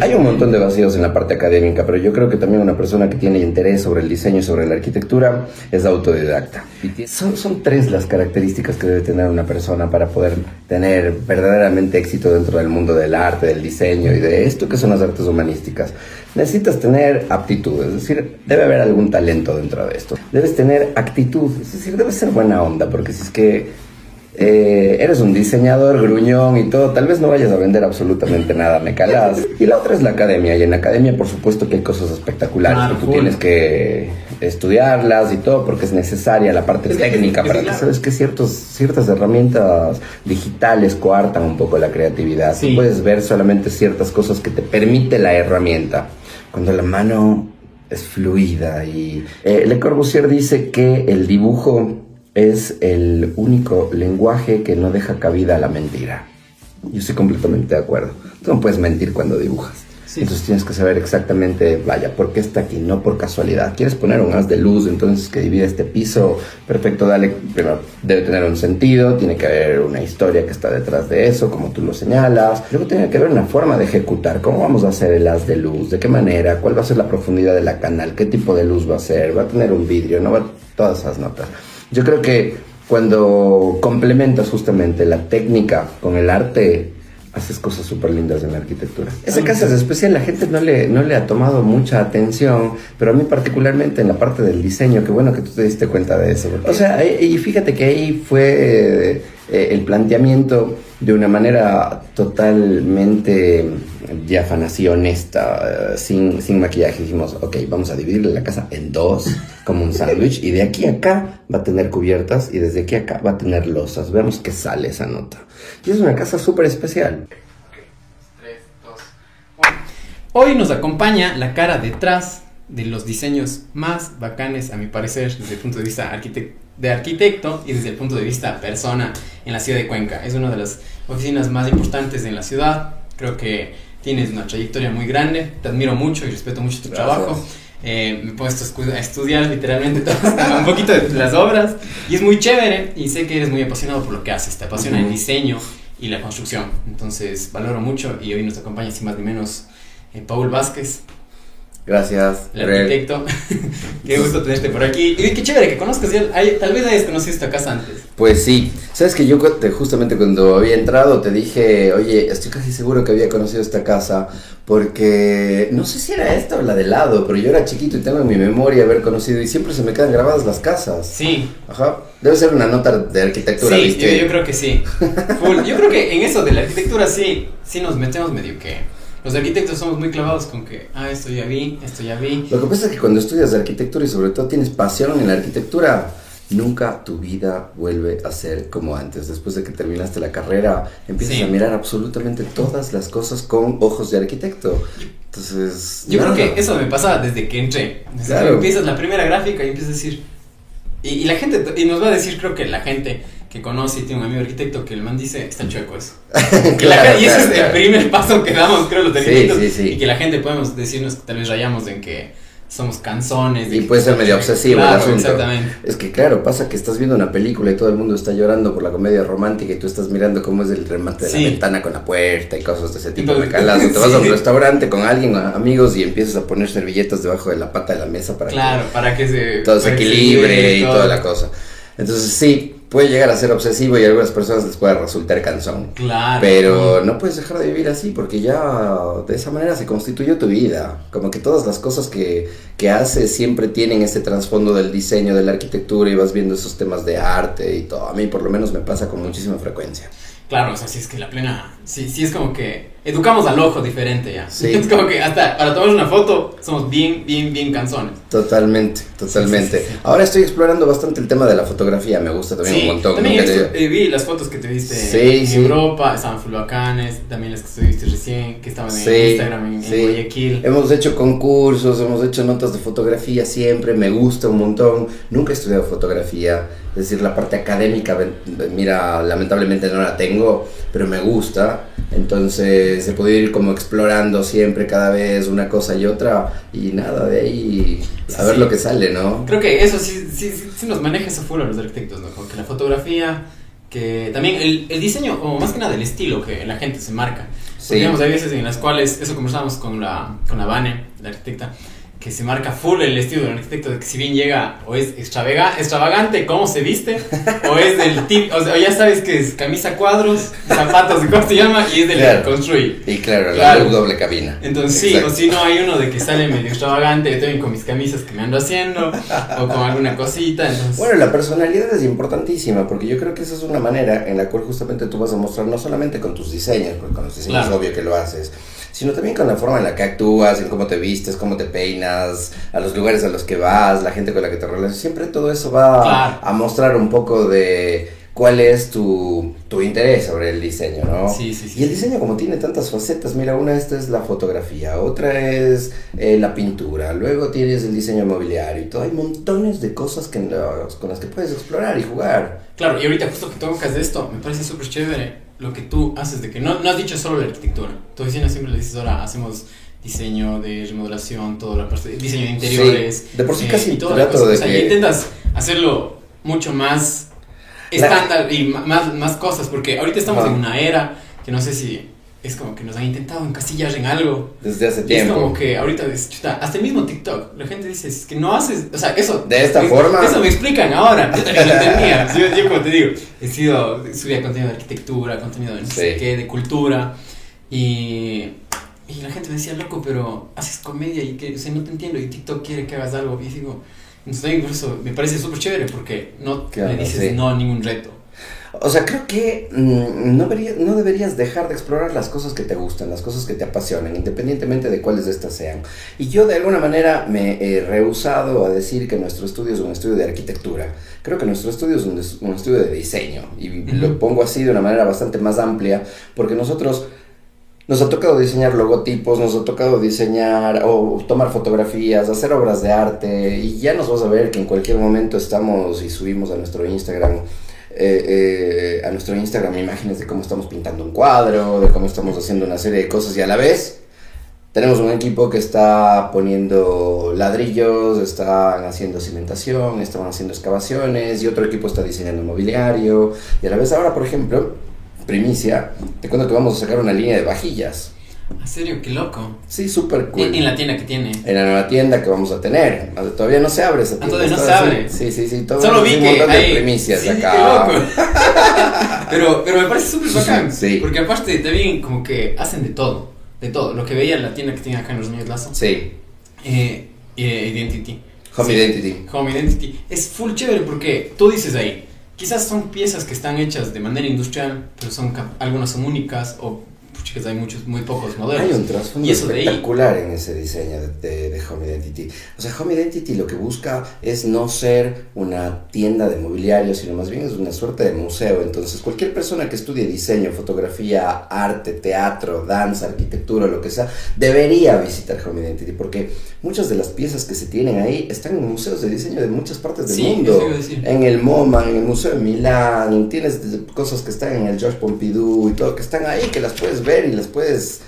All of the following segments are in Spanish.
Hay un montón de vacíos en la parte académica, pero yo creo que también una persona que tiene interés sobre el diseño y sobre la arquitectura es autodidacta. Son, son tres las características que debe tener una persona para poder tener verdaderamente éxito dentro del mundo del arte, del diseño y de esto que son las artes humanísticas. Necesitas tener aptitud, es decir, debe haber algún talento dentro de esto. Debes tener actitud, es decir, debes ser buena onda, porque si es que eh, eres un diseñador gruñón y todo, tal vez no vayas a vender absolutamente nada, me calas. Y la otra es la academia, y en la academia por supuesto que hay cosas espectaculares, que tú tienes que estudiarlas y todo, porque es necesaria la parte técnica para que sabes que ciertos, ciertas herramientas digitales coartan un poco la creatividad. puedes ver solamente ciertas cosas que te permite la herramienta. Cuando la mano es fluida y eh, Le Corbusier dice que el dibujo es el único lenguaje que no deja cabida a la mentira. Yo estoy completamente de acuerdo. Tú no puedes mentir cuando dibujas. Entonces tienes que saber exactamente, vaya, por qué está aquí, no por casualidad. ¿Quieres poner un haz de luz entonces que divide este piso? Perfecto, dale, pero debe tener un sentido, tiene que haber una historia que está detrás de eso, como tú lo señalas. Luego tiene que haber una forma de ejecutar. ¿Cómo vamos a hacer el haz de luz? ¿De qué manera? ¿Cuál va a ser la profundidad de la canal? ¿Qué tipo de luz va a ser? ¿Va a tener un vidrio? ¿No va? Todas esas notas. Yo creo que cuando complementas justamente la técnica con el arte, haces cosas súper lindas en la arquitectura. Esa casa es especial, la gente no le, no le ha tomado mucha atención, pero a mí particularmente en la parte del diseño, qué bueno que tú te diste cuenta de eso. O sea, y fíjate que ahí fue eh, el planteamiento de una manera totalmente diáfana, así honesta, eh, sin, sin maquillaje. Dijimos, ok, vamos a dividir la casa en dos, como un sándwich, y de aquí a acá va a tener cubiertas y desde aquí a acá va a tener losas. Veamos qué sale esa nota. Y es una casa súper especial. Hoy nos acompaña la cara detrás de los diseños más bacanes, a mi parecer, desde el punto de vista de arquitecto y desde el punto de vista persona en la ciudad de Cuenca. Es una de las oficinas más importantes en la ciudad. Creo que tienes una trayectoria muy grande, te admiro mucho y respeto mucho tu trabajo. Eh, me he puesto a estudiar literalmente todo, un poquito de las obras y es muy chévere y sé que eres muy apasionado por lo que haces, te apasiona el diseño y la construcción. Entonces valoro mucho y hoy nos acompaña sin más ni menos eh, Paul Vázquez, Gracias. El arquitecto. qué gusto tenerte por aquí. Y qué chévere que conozcas. tal vez hayas conocido esta casa antes. Pues sí. Sabes que yo justamente cuando había entrado te dije, oye, estoy casi seguro que había conocido esta casa porque no sé si era esta o la de lado, pero yo era chiquito y tengo en mi memoria haber conocido y siempre se me quedan grabadas las casas. Sí. Ajá. Debe ser una nota de arquitectura, sí, Yo, yo creo que sí. Yo creo que en eso de la arquitectura sí, sí nos metemos medio que los arquitectos somos muy clavados con que, ah, esto ya vi, esto ya vi. Lo que pasa es que cuando estudias arquitectura y sobre todo tienes pasión en la arquitectura, nunca tu vida vuelve a ser como antes. Después de que terminaste la carrera, empiezas a mirar absolutamente todas las cosas con ojos de arquitecto. Entonces. Yo creo que eso me pasa desde que entré. Desde que empiezas la primera gráfica y empiezas a decir. Y, y, la gente, y nos va a decir, creo que la gente que conoce y tiene un amigo arquitecto que el man dice, está chueco eso. claro, y ese es el primer paso que damos, creo, los arquitectos. Y que la gente podemos decirnos que tal vez rayamos en que somos canzones. Y puede ser medio obsesivo el asunto. Exactamente. Es que claro, pasa que estás viendo una película y todo el mundo está llorando por la comedia romántica y tú estás mirando cómo es el remate de la ventana con la puerta y cosas de ese tipo. de calas. te vas a un restaurante con alguien, amigos, y empiezas a poner servilletas debajo de la pata de la mesa para claro, que para que se, todo se equilibre y toda la cosa. Entonces sí, puede llegar a ser obsesivo y a algunas personas les puede resultar cansón. Claro. Pero no puedes dejar de vivir así porque ya de esa manera se constituyó tu vida. Como que todas las cosas que, que haces siempre tienen ese trasfondo del diseño, de la arquitectura y vas viendo esos temas de arte y todo. A mí por lo menos me pasa con muchísima frecuencia. Claro, o sea, sí es que la plena, sí, sí es como que educamos al ojo diferente ya. Sí. Es como que hasta para tomar una foto somos bien, bien, bien canzones. Totalmente, totalmente. Ahora estoy explorando bastante el tema de la fotografía, me gusta también un montón. También eh, vi las fotos que te viste en Europa, estaban full bacanes, también las que estuviste recién, que estaban en Instagram, en, Guayaquil. Hemos hecho concursos, hemos hecho notas de fotografía siempre, me gusta un montón. Nunca he estudiado fotografía es decir, la parte académica, mira, lamentablemente no la tengo, pero me gusta. Entonces se puede ir como explorando siempre, cada vez una cosa y otra, y nada, de ahí a ver lo que sale, ¿no? Creo que eso sí, sí, sí nos maneja ese fuera los arquitectos, ¿no? Como que la fotografía, que también el, el, diseño, o más que nada el estilo que la gente se marca. Porque, digamos, hay veces en las cuales, eso conversamos con la, con la Vane, la arquitecta, que se marca full el estilo del arquitecto, de que si bien llega o es extravagante cómo se viste, o es del tip, o, sea, ya sabes que es camisa cuadros, zapatos, ¿cómo se llama? Y es del Claro. que construye. Y claro, Claro. la doble cabina. Entonces sí, Exacto. o si no hay uno de que sale medio extravagante, yo también con mis camisas que me ando haciendo, o con alguna cosita, entonces... Bueno, la personalidad es importantísima porque yo creo que esa es una manera en la cual justamente tú vas a mostrar no solamente con tus diseños, porque con los diseños Claro. es obvio que lo haces, sino también con la forma en la que actúas, en cómo te vistes, cómo te peinas, a los lugares a los que vas, la gente con la que te relacionas. Siempre todo eso va Claro. a mostrar un poco de cuál es tu, tu interés sobre el diseño, ¿no? Sí, sí, sí. Y el diseño como tiene tantas facetas, mira, una de estas es la fotografía, otra es eh, la pintura, luego tienes el diseño mobiliario y todo, hay montones de cosas que, los- con las que puedes explorar y jugar. Claro, y ahorita justo que tocas de esto, me parece súper chévere lo que tú haces de que no, no has dicho solo la arquitectura. Tu oficina siempre le dices ahora hacemos diseño de remodelación, toda la parte de diseño de interiores. Sí, de por sí eh, casi y toda la cosa. de O sea, que- intentas hacerlo mucho más La- estándar y más, más cosas, porque ahorita estamos en una era que no sé si es como que nos han intentado encasillar en algo. Desde hace Y es tiempo. como que ahorita, es, chuta, hasta el mismo TikTok, la gente dice, es que no haces, o sea, eso. De esta es- forma. Eso me explican ahora, yo también lo entendía. Yo, yo como te digo, he sido, subía contenido de arquitectura, contenido de no sé Sí. qué, de cultura, y, y la gente me decía, loco, pero haces comedia y que, o sea, no te entiendo, y TikTok quiere que hagas algo, y digo, entonces eso me parece súper chévere, porque no Claro, le dices sí. no a ningún reto. O sea, creo que mm, no, debería- no deberías dejar de explorar las cosas que te gustan, las cosas que te apasionan, independientemente de cuáles de estas sean. Y yo de alguna manera me he rehusado a decir que nuestro estudio es un estudio de arquitectura. Creo que nuestro estudio es un, es un estudio de diseño. Y lo pongo así de una manera bastante más amplia, porque nosotros... Nos ha tocado diseñar logotipos, nos ha tocado diseñar o tomar fotografías, hacer obras de arte y ya nos vas a ver que en cualquier momento estamos y subimos a nuestro Instagram eh, eh, a nuestro Instagram imágenes de cómo estamos pintando un cuadro, de cómo estamos haciendo una serie de cosas y a la vez tenemos un equipo que está poniendo ladrillos, están haciendo cimentación, están haciendo excavaciones y otro equipo está diseñando mobiliario y a la vez ahora, por ejemplo, primicia, te cuento que vamos a sacar una línea de vajillas. ¿En serio? Qué loco. Sí, súper cool. En, en la tienda que tiene. En la nueva tienda que vamos a tener. Todavía no se abre esa Ah, tienda. todavía no se abre. Sí, sí, sí. Todo Solo vi un que montón de primicias sí, acá. qué loco. pero, pero me parece súper bacán. Sí. Porque aparte también como que hacen de todo. De todo. Lo que veía en la tienda que tiene acá en los niños Lazo. Sí. Eh, eh, Identity. Home Sí. Identity. Home Identity. Es full chévere porque tú dices ahí. Quizás son piezas que están hechas de manera industrial, pero son algunas son únicas o chicas hay muchos muy pocos modelos. Hay un trasfondo de ahí- espectacular en ese diseño de, de- de Home Identity. O sea, Home Identity lo que busca es no ser una tienda de mobiliario, sino más bien es una suerte de museo. Entonces, cualquier persona que estudie diseño, fotografía, arte, teatro, danza, arquitectura, lo que sea, debería visitar Home Identity porque muchas de las piezas que se tienen ahí están en museos de diseño de muchas partes del Sí, mundo. En el MoMA, en el Museo de Milán, tienes cosas que están en el Georges Pompidou y todo, que están ahí, que las puedes ver y las puedes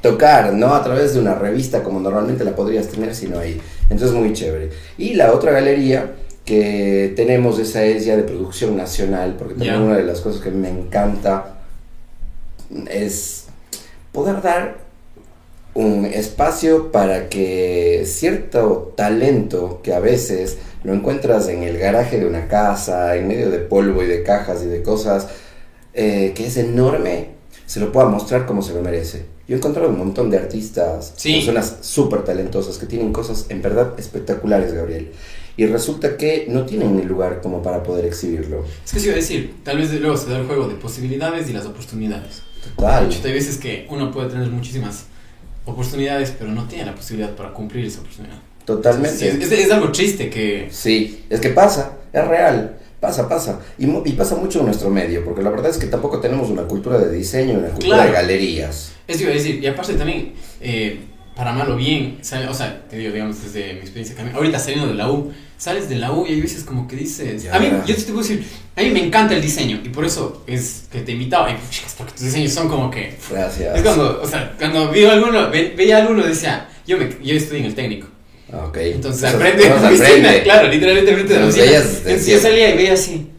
tocar, no a través de una revista como normalmente la podrías tener, sino ahí. Entonces muy chévere. Y la otra galería que tenemos, esa es ya de producción nacional, porque también una de las cosas que me encanta es poder dar un espacio para que cierto talento que a veces lo encuentras en el garaje de una casa, en medio de polvo y de cajas y de cosas, eh, que es enorme, se lo pueda mostrar como se lo merece. Yo he encontrado un montón de artistas, Sí. personas súper talentosas que tienen cosas en verdad espectaculares, Gabriel. Y resulta que no tienen el lugar como para poder exhibirlo. Es que se iba a decir, tal vez luego se da el juego de posibilidades y las oportunidades. Total. Hay veces que uno puede tener muchísimas oportunidades, pero no tiene la posibilidad para cumplir esa oportunidad. Totalmente. Sí, es, es algo triste que... Sí, es que pasa, es real, pasa, pasa. Y, pasa mucho en nuestro medio, porque la verdad es que tampoco tenemos una cultura de diseño, una cultura Claro. de galerías. A decir, y aparte también, eh, para mal o bien, sale- o sea, te digo, digamos, desde mi experiencia, ahorita saliendo de la U, sales de la U y hay veces como que dices, Ya. a mí, yo te puedo decir, a mí me encanta el diseño, y por eso es que te invitaba, y chicas, porque tus diseños son como que... Gracias. Es cuando, o sea, cuando vi alguno, ve- veía a alguno, decía, yo, me, yo estoy en el técnico. Ah, Ok. Entonces, Eso- aprende eso en aprende. claro, literalmente frente a la de Entonces, yo salía y veía así.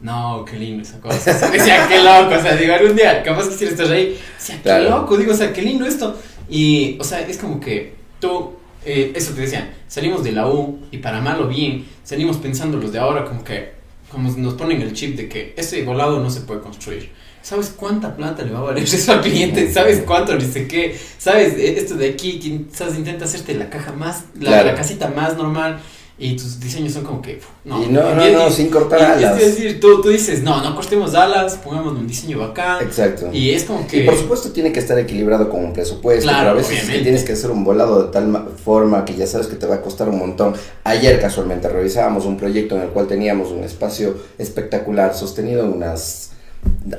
no, qué lindo esa cosa. Decía, qué loco, o sea, digo, algún día, capaz quisiera estar ahí. Decía, qué loco, digo, o sea, qué lindo esto. Y, o sea, es como que tú, eh, eso te decía, salimos de la U y para mal o bien, salimos pensando los de ahora como que, como nos ponen el chip de que ese volado no se puede construir. ¿Sabes cuánta plata le va a valer eso al cliente? ¿Sabes cuánto ni sé qué? ¿Sabes e, esto de aquí? ¿Sabes? Intenta hacerte la caja más, la, la casita más normal y tus diseños son como que no y no no, no sin cortar alas es decir tú, tú dices no no cortemos alas pongamos un diseño bacán exacto y es como que y por supuesto tiene que estar equilibrado con un presupuesto claro, pero a veces tienes que hacer un volado de tal forma que ya sabes que te va a costar un montón ayer casualmente revisábamos un proyecto en el cual teníamos un espacio espectacular sostenido en unas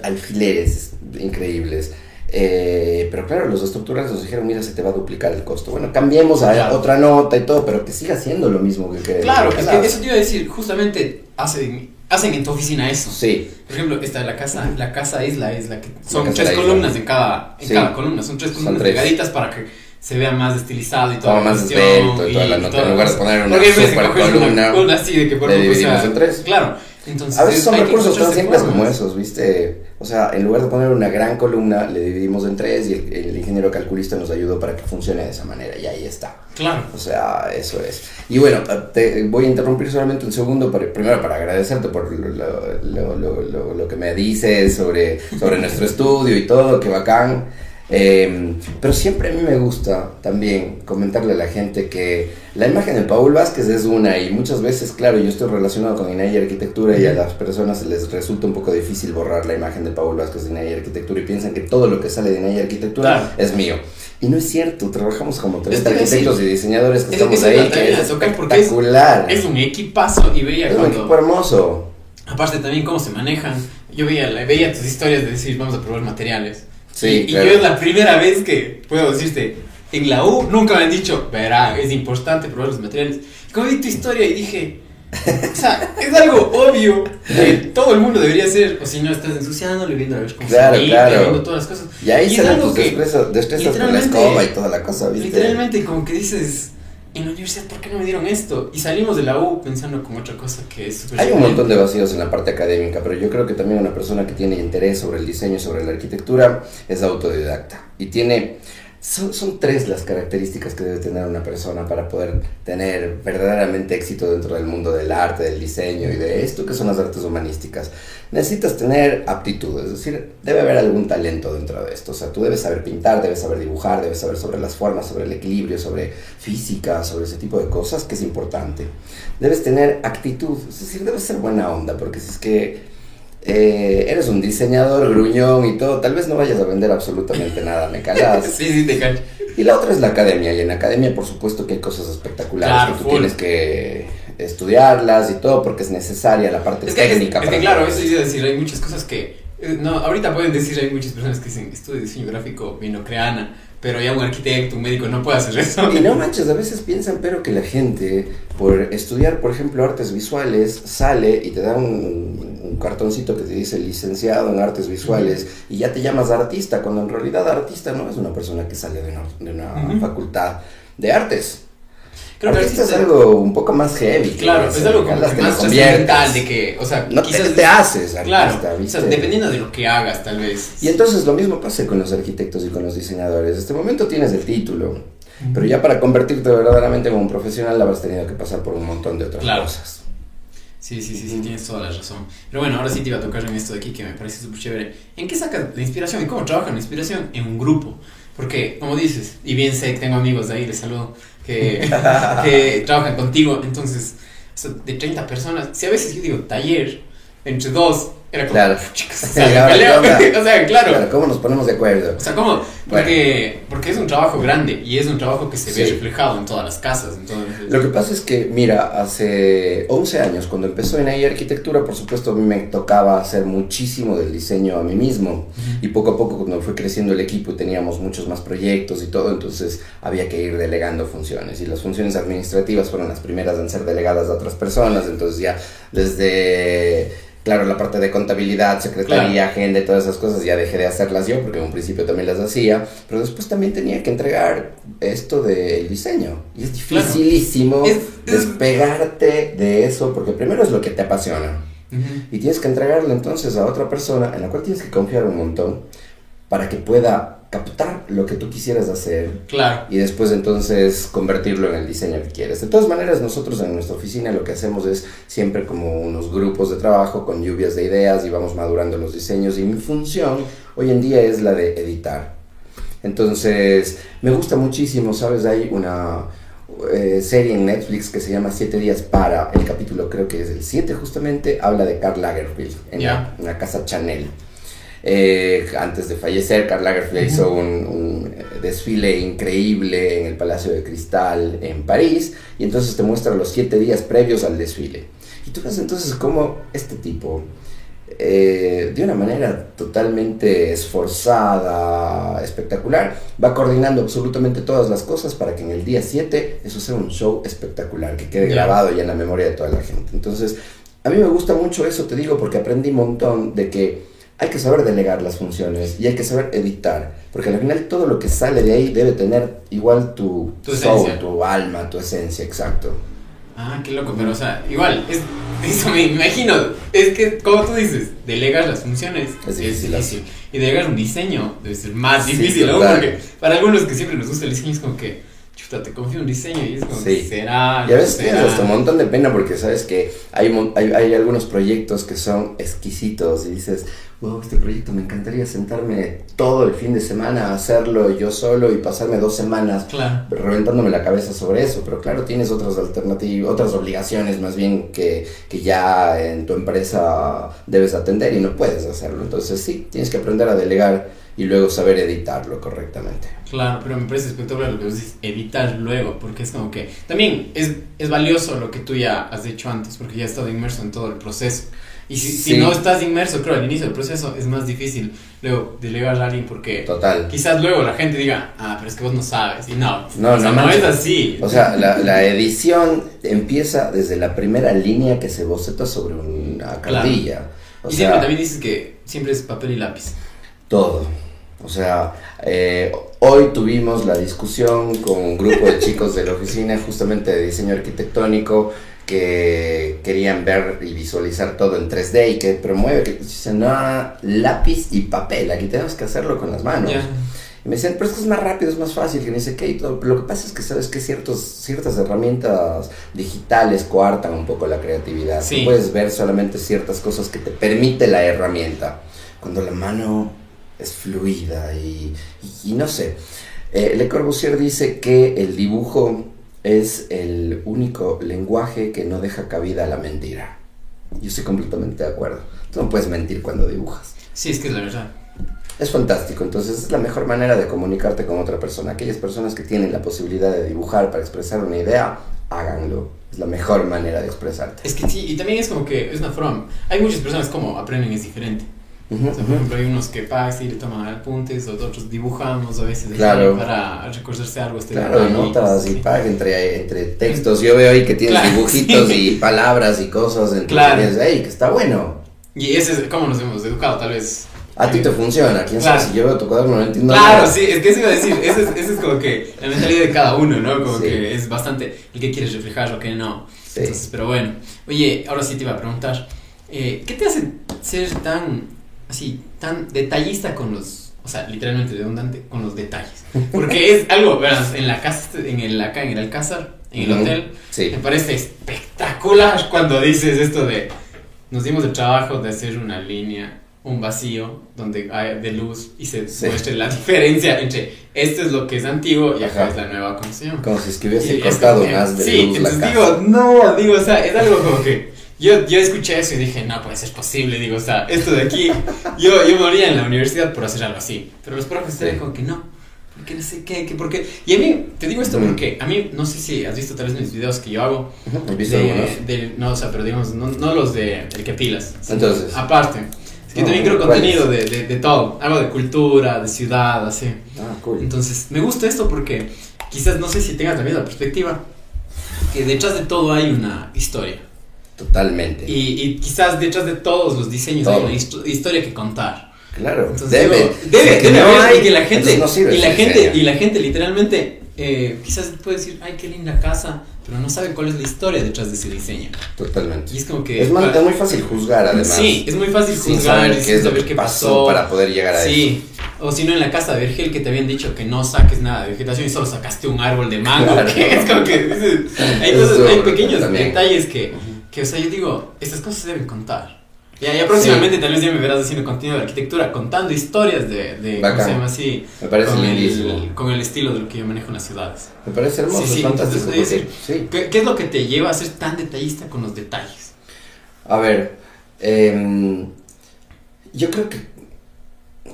alfileres increíbles eh, pero claro, los estructurales nos dijeron, mira, se te va a duplicar el costo. Bueno, cambiemos a otra nota y todo, pero que siga siendo lo mismo que queremos. Claro, es que eso te iba a decir, justamente hacen, hacen en tu oficina eso. Sí. Por ejemplo, esta la casa, la casa isla es la que son tres columnas en cada, en cada columna, son tres columnas pegaditas para que se vea más estilizado y todo. Todo más esbelto y, toda la nota. En lugar de poner una super columna, una, así de que por dividimos en tres. Claro. Entonces, a veces son recursos tan simples como esos, ¿viste? O sea, en lugar de poner una gran columna, le dividimos en tres y el, ingeniero calculista nos ayudó para que funcione de esa manera y ahí está. Claro. O sea, eso es. Y bueno, te voy a interrumpir solamente un segundo, para, primero para agradecerte por lo, lo, lo, lo, que me dices sobre, sobre nuestro estudio y todo, qué bacán. Eh, pero siempre a mí me gusta también comentarle a la gente que la imagen de Paul Vázquez es una y muchas veces, claro, yo estoy relacionado con INAI Arquitectura y a las personas les resulta un poco difícil borrar la imagen de Paul Vázquez de INAI Arquitectura y piensan que todo lo que sale de INAI Arquitectura es mío. Y no es cierto, trabajamos como tres arquitectos y diseñadores que estamos ahí, que es espectacular. Es, un equipazo y veía Es un equipo hermoso. Aparte también cómo se manejan. Yo veía, veía tus historias de decir, vamos a probar materiales Sí, y, yo es la primera vez que puedo decirte, en la U nunca me han dicho, verá, es importante probar los materiales. Como vi tu historia y dije, o sea, es algo obvio que todo el mundo debería hacer, o si no estás ensuciándole, viendo a ver cómo claro, claro. viendo todas las cosas. Y ahí salen tus destrezas con la escoba y toda la cosa, ¿viste? Literalmente, como que dices, en la universidad, ¿por qué no me dieron esto? Y salimos de la U pensando como otra cosa que es Hay un montón de vacíos en la parte académica, pero yo creo que también una persona que tiene interés sobre el diseño sobre la arquitectura es autodidacta y tiene son, son, tres las características que debe tener una persona para poder tener verdaderamente éxito dentro del mundo del arte, del diseño y de esto que son las artes humanísticas. Necesitas tener aptitud, es decir, debe haber algún talento dentro de esto. O sea, tú debes saber pintar, debes saber dibujar, debes saber sobre las formas, sobre el equilibrio, sobre física, sobre ese tipo de cosas que es importante. Debes tener actitud, es decir, debes ser buena onda, porque si es que eh, eres un diseñador gruñón y todo, tal vez no vayas a vender absolutamente nada, me cagas. sí, sí, te. Y la otra es la academia, y en la academia por supuesto que hay cosas espectaculares que tú tienes que estudiarlas y todo porque es necesaria la parte técnica. Es, que claro, eso es decir, hay muchas cosas que, eh, no, ahorita pueden decir, hay muchas personas que dicen, estudio diseño gráfico creana pero ya un arquitecto, un médico no puede hacer eso. Y no manches, a veces piensan, pero que la gente, por estudiar, por ejemplo, artes visuales, sale y te da un, un cartoncito que te dice licenciado en artes visuales y ya te llamas artista, cuando en realidad artista no es una persona que sale de una, de una facultad de artes. Creo que esto es algo un poco más heavy. Claro, es algo como que más trascendental de que, o sea, no quizás te, haces artista, claro, o sea, dependiendo de lo que hagas, tal vez. Y entonces lo mismo pasa con los arquitectos y con los diseñadores. En este momento tienes el título, pero ya para convertirte verdaderamente en un profesional habrás tenido que pasar por un montón de otras cosas. Sí, sí, sí, sí, tienes toda la razón. Pero bueno, ahora sí te iba a tocar en esto de aquí que me parece súper chévere. ¿En qué sacas la inspiración y cómo trabajan la inspiración? En un grupo. Porque, como dices, y bien sé que tengo amigos de ahí, les saludo, que, que trabajan contigo, entonces, de 30 personas, si a veces yo digo taller, entre dos, era como, claro. chicos, o sea, o sea, claro. ¿Cómo nos ponemos de acuerdo? O sea, ¿cómo? Porque, porque es un trabajo grande y es un trabajo que se ve reflejado en todas las casas. Entonces... Lo que pasa es que, mira, hace 11 años, cuando empezó en ahí arquitectura, por supuesto, a mí me tocaba hacer muchísimo del diseño a mí mismo. Y poco a poco, cuando fue creciendo el equipo y teníamos muchos más proyectos y todo, entonces había que ir delegando funciones. Y las funciones administrativas fueron las primeras en ser delegadas a otras personas. Entonces ya desde Claro, la parte de contabilidad, secretaría, agenda y todas esas cosas ya dejé de hacerlas yo porque en un principio también las hacía, pero después también tenía que entregar esto del diseño. Y es dificilísimo despegarte de eso porque primero es lo que te apasiona. Y tienes que entregarlo entonces a otra persona en la cual tienes que confiar un montón para que pueda captar lo que tú quisieras hacer. Claro. Y después entonces convertirlo en el diseño que quieres. De todas maneras, nosotros en nuestra oficina lo que hacemos es siempre como unos grupos de trabajo con lluvias de ideas y vamos madurando los diseños. Y mi función hoy en día es la de editar. Entonces, me gusta muchísimo, ¿sabes? Hay una eh, serie en Netflix que se llama Siete días para, el capítulo creo que es el 7 justamente, habla de Karl Lagerfeld en, la, en la casa Chanel. Eh, antes de fallecer, Karl Lagerfeld hizo un, desfile increíble en el Palacio de Cristal en París y entonces te muestra los siete días previos al desfile. Y tú ves entonces cómo este tipo, eh, de una manera totalmente esforzada, espectacular, va coordinando absolutamente todas las cosas para que en el día 7 eso sea un show espectacular, que quede grabado ya en la memoria de toda la gente. Entonces, a mí me gusta mucho eso, te digo, porque aprendí un montón de que hay que saber delegar las funciones y hay que saber editar, porque al final todo lo que sale de ahí debe tener igual tu, tu soul, tu alma, tu esencia, exacto. Ah, qué loco, pero o sea, igual, es, eso me imagino, es que como tú dices, delegas las funciones, es difícil, y delegar un diseño debe ser más difícil, ¿no? Porque para algunos que siempre nos gusta el diseño es como que chuta, te confío un diseño y es como, sí. será? Y a veces tienes hasta un montón de pena porque sabes que hay, hay, hay, algunos proyectos que son exquisitos y dices, wow, este proyecto me encantaría sentarme todo el fin de semana a hacerlo yo solo y pasarme dos semanas reventándome la cabeza sobre eso, pero claro, tienes otras alternativas, otras obligaciones más bien que, que ya en tu empresa debes atender y no puedes hacerlo. Entonces sí, tienes que aprender a delegar y luego saber editarlo correctamente. Claro, pero me parece espectacular lo que dices, editar luego, porque es como que también es, es valioso lo que tú ya has hecho antes, porque ya has estado inmerso en todo el proceso. Y si, si, no estás inmerso, creo, al inicio del proceso es más difícil luego delegar a alguien porque Total. quizás luego la gente diga, ah, pero es que vos no sabes. Y no, no, no, no es así. O sea, la, la, edición empieza desde la primera línea que se boceta sobre una cartilla. y siempre también dices que siempre es papel y lápiz. Todo. O sea, eh, hoy tuvimos la discusión con un grupo de chicos de la oficina justamente de diseño arquitectónico que querían ver y visualizar todo en 3D y que promueve, que dicen, no, lápiz y papel, aquí tenemos que hacerlo con las manos. Y me decían, pero esto es más rápido, es más fácil, que dice, que lo que pasa es que sabes que ciertos, ciertas herramientas digitales coartan un poco la creatividad. puedes ver solamente ciertas cosas que te permite la herramienta. Cuando la mano es fluida y, y, no sé. Eh, Le Corbusier dice que el dibujo es el único lenguaje que no deja cabida a la mentira. Yo estoy completamente de acuerdo. Tú no puedes mentir cuando dibujas. Sí, es que es la verdad. Es fantástico, entonces es la mejor manera de comunicarte con otra persona. Aquellas personas que tienen la posibilidad de dibujar para expresar una idea, háganlo. Es la mejor manera de expresarte. Es que sí, y también es como que es una forma. Hay muchas personas como aprenden es diferente por ejemplo, hay unos que pagan y le toman apuntes, otros dibujamos a veces para recordarse algo. Este claro, notas y entre, entre textos. Yo veo ahí que tienes dibujitos y palabras y cosas. Entonces, claro. que está bueno. Y ese es como nos hemos educado, tal vez. A ti te funciona, quién sabe si yo veo tu cuaderno no entiendo Claro, sí, es que eso iba a decir, ese es, ese es como que la mentalidad de cada uno, ¿no? Como que es bastante el que quieres reflejar o que no. Sí. Entonces, pero bueno, oye, ahora sí te iba a preguntar, eh, ¿qué te hace ser tan así, tan detallista con los, o sea, literalmente redundante, con los detalles. Porque es algo, verás, en la casa, en el, acá en el Alcázar, en el hotel, me parece espectacular cuando dices esto de, nos dimos el trabajo de hacer una línea, un vacío donde hay de luz y se muestre la diferencia entre esto es lo que es antiguo y acá es la nueva construcción. Como si es que hubiese cortado más de sí, luz la casa. digo, no, digo, o sea, es algo como que yo, yo escuché eso y dije, no puede ser posible. Digo, o sea, esto de aquí, yo, yo moría en la universidad por hacer algo así. Pero los profes te dijeron que no. Porque no sé qué, que porque. Y a mí, te digo esto porque a mí, no sé si has visto tal vez mis videos que yo hago. de, de, no, o sea, pero digamos, no, no los de el que pilas. Entonces. Aparte. Es que también creo contenido de, de, de, todo. Algo de cultura, de ciudad, así. Ah, cool. Entonces, me gusta esto porque quizás, no sé si tengas también la perspectiva, que detrás de todo hay una historia. Totalmente. Y, y, quizás detrás de todos los diseños hay una historia que contar. Claro, Entonces, debe. debe, que no hay, y que la gente, y la gente, y la gente literalmente eh, quizás puede decir, ay, qué linda casa, pero no sabe cuál es la historia detrás de ese diseño. Totalmente. Y es como que... Es, mal- es muy fácil juzgar, además. Sí, es muy fácil Sin juzgar, saber qué es lo saber que qué pasó pasó. para poder llegar a eso. Sí, o si no en la casa de Vergel que te habían dicho que no saques nada de vegetación y solo sacaste un árbol de mango. Claro. que es como que dices, hay, Eso cosas, hay pequeños también. detalles que, que, o sea, yo digo, estas cosas se deben contar. Ya, ya próximamente tal vez ya me verás haciendo contenido de arquitectura, contando historias de, de ¿cómo Bacán. se llama así? Me parece con el, con el estilo de lo que yo manejo en las ciudades. Me parece hermoso, Sí, sí, fantástico. entonces, sí. ¿Qué, qué es lo que te lleva a ser tan detallista con los detalles? A ver, em, yo creo que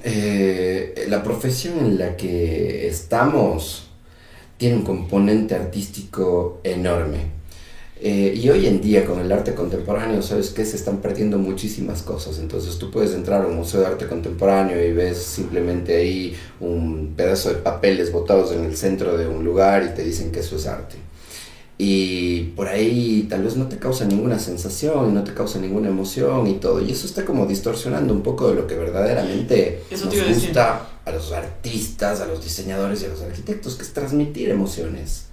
eh, la profesión en la que estamos tiene un componente artístico enorme. Eh, y hoy en día con el arte contemporáneo, ¿sabes qué? Se están perdiendo muchísimas cosas. Entonces tú puedes entrar a un museo de arte contemporáneo y ves simplemente ahí un pedazo de papeles botados en el centro de un lugar y te dicen que eso es arte. Y por ahí tal vez no te causa ninguna sensación, no te causa ninguna emoción y todo. Y eso está como distorsionando un poco de lo que verdaderamente Eso nos iba a gusta a los artistas, a los diseñadores y a los arquitectos, que es transmitir emociones.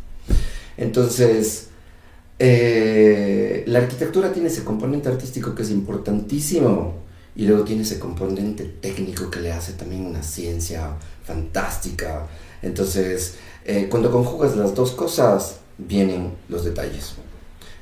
Entonces, eh, la arquitectura tiene ese componente artístico que es importantísimo y luego tiene ese componente técnico que le hace también una ciencia fantástica. Entonces, eh, cuando conjugas las dos cosas, vienen los detalles.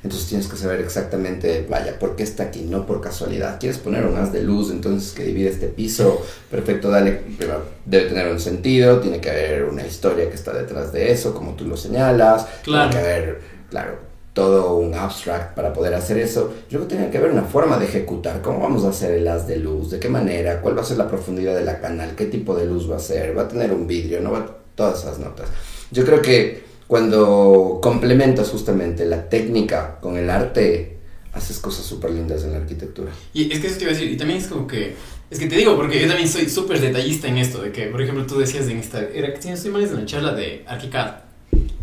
Entonces tienes que saber exactamente, vaya, por qué está aquí, no por casualidad. ¿Quieres poner un haz de luz entonces que divide este piso? Perfecto, dale, pero debe tener un sentido, tiene que haber una historia que está detrás de eso, como tú lo señalas. Claro. Tiene que haber, claro, todo un abstract para poder hacer eso. Luego tiene que haber una forma de ejecutar. ¿Cómo vamos a hacer el haz de luz? ¿De qué manera? ¿Cuál va a ser la profundidad de la canal? ¿Qué tipo de luz va a ser? ¿Va a tener un vidrio? ¿No va? Todas esas notas. Yo creo que cuando complementas justamente la técnica con el arte, haces cosas súper lindas en la arquitectura. Y es que eso te iba a decir, y también es como que, es que te digo, porque yo también soy súper detallista en esto, de que, por ejemplo, tú decías en esta, era que si no estoy mal es en la charla de Arquicad,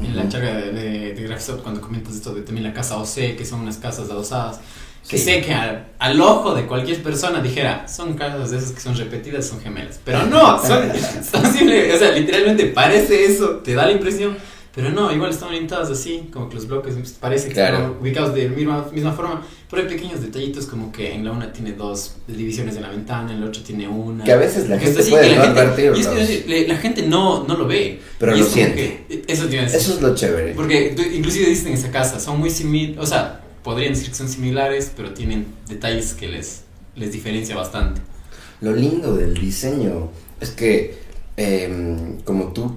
en la charla de, de, de Graphisoft, cuando comentas esto de también la casa OC, que son unas casas adosadas, que Sí. sé que al, al ojo de cualquier persona dijera, son casas de esas que son repetidas, son gemelas, pero no, son, son simple- o sea, literalmente parece eso, te da la impresión. Pero no, igual están orientadas así, como que los bloques parece que Claro. están ubicados de misma, misma forma, pero hay pequeños detallitos como que en la una tiene dos divisiones de la ventana, en la otra tiene una. Que a veces la gente así, puede no gente- advertirlos. y es que, la gente no, no lo ve. Pero lo es siente. que- eso a decir. Eso es lo chévere. Porque inclusive dices en esa casa, son muy similares, o sea, podrían decir que son similares, pero tienen detalles que les, les diferencia bastante. Lo lindo del diseño es que, em, como tú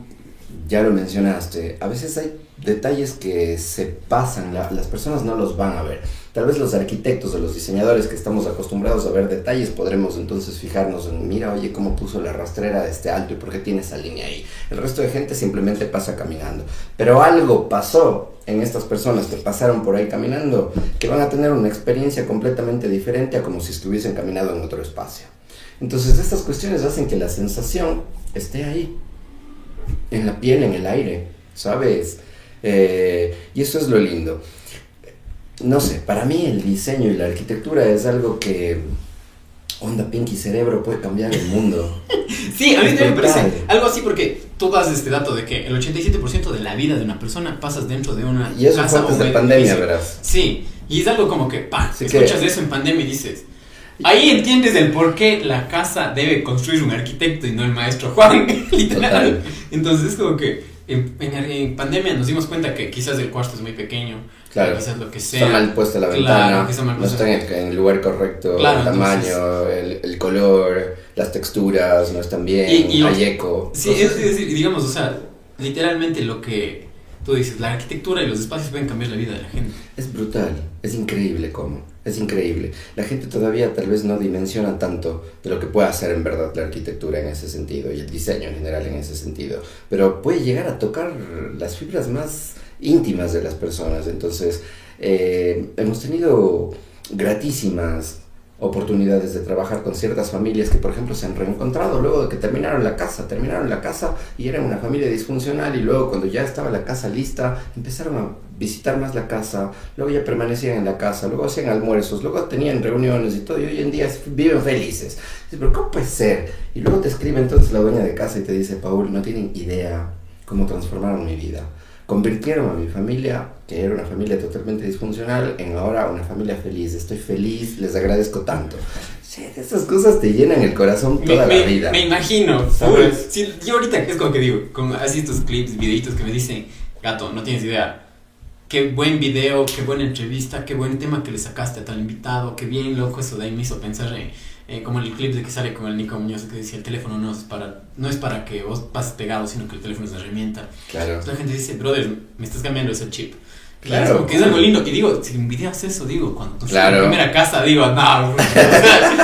ya lo mencionaste, a veces hay detalles que se pasan, la- las personas no los van a ver. Tal vez los arquitectos o los diseñadores que estamos acostumbrados a ver detalles podremos entonces fijarnos en, mira, oye, cómo puso la rastrera de este alto y por qué tiene esa línea ahí. El resto de gente simplemente pasa caminando. Pero algo pasó en estas personas que pasaron por ahí caminando que van a tener una experiencia completamente diferente a como si estuviesen caminando en otro espacio. Entonces estas cuestiones hacen que la sensación esté ahí, en la piel, en el aire, ¿sabes? Eh, y eso es lo lindo. No sé, para mí el diseño y la arquitectura es algo que, onda Pinky Cerebro, puede cambiar el mundo. Sí, a mí también me parece algo así porque tú das este dato de que el 87% de la vida de una persona pasas dentro de una Y eso fue casa o antes de pandemia, verás. Sí, y es algo como que, pa, que- escuchas eso en pandemia y dices, ahí entiendes el por qué la casa debe construir un arquitecto y no el maestro Juan, literal. Total. Entonces es como que en, en- en pandemia nos dimos cuenta que quizás el cuarto es muy pequeño, Claro. quizás lo que sea. Está mal puesta la Claro, ventana, no está en el, en el lugar correcto, Claro, el tamaño, el, el color, las texturas no están bien, Y- y hay eco. Sí, cosas es decir, digamos, o sea, literalmente lo que tú dices, la arquitectura y los espacios pueden cambiar la vida de la gente. Es brutal, es increíble cómo, es increíble. La gente todavía tal vez no dimensiona tanto de lo que puede hacer en verdad la arquitectura en ese sentido y el diseño en general en ese sentido, pero puede llegar a tocar las fibras más íntimas de las personas. Entonces, eh, hemos tenido gratísimas oportunidades de trabajar con ciertas familias que por ejemplo se han reencontrado luego de que terminaron la casa, terminaron la casa y eran una familia disfuncional y luego cuando ya estaba la casa lista empezaron a visitar más la casa, luego ya permanecían en la casa, luego hacían almuerzos, luego tenían reuniones y todo y hoy en día viven felices. Dices, pero ¿cómo puede ser? Y luego te escribe entonces la dueña de casa y te dice, Paul, no tienen idea cómo transformaron mi vida. Convirtieron a mi familia, que era una familia totalmente disfuncional, en ahora una familia feliz. Estoy feliz, les agradezco tanto. Sí, esas cosas te llenan el corazón toda me, la vida. Me imagino, ¿sabes? Sí, yo ahorita es como que digo, con así estos clips, videitos que me dicen, gato, no tienes idea. Qué buen video, qué buena entrevista, qué buen tema que le sacaste a tal invitado, qué bien loco eso de ahí me hizo pensar en, eh, como el clip de que sale con el Nico Muñoz que decía el teléfono no es para no es para que vos pases pegado sino que el teléfono es una herramienta claro Entonces la gente dice brother me estás cambiando ese chip Claro, que es algo lindo. Y digo, si envidias eso, digo, cuando tú claro. en primera casa, digo, no.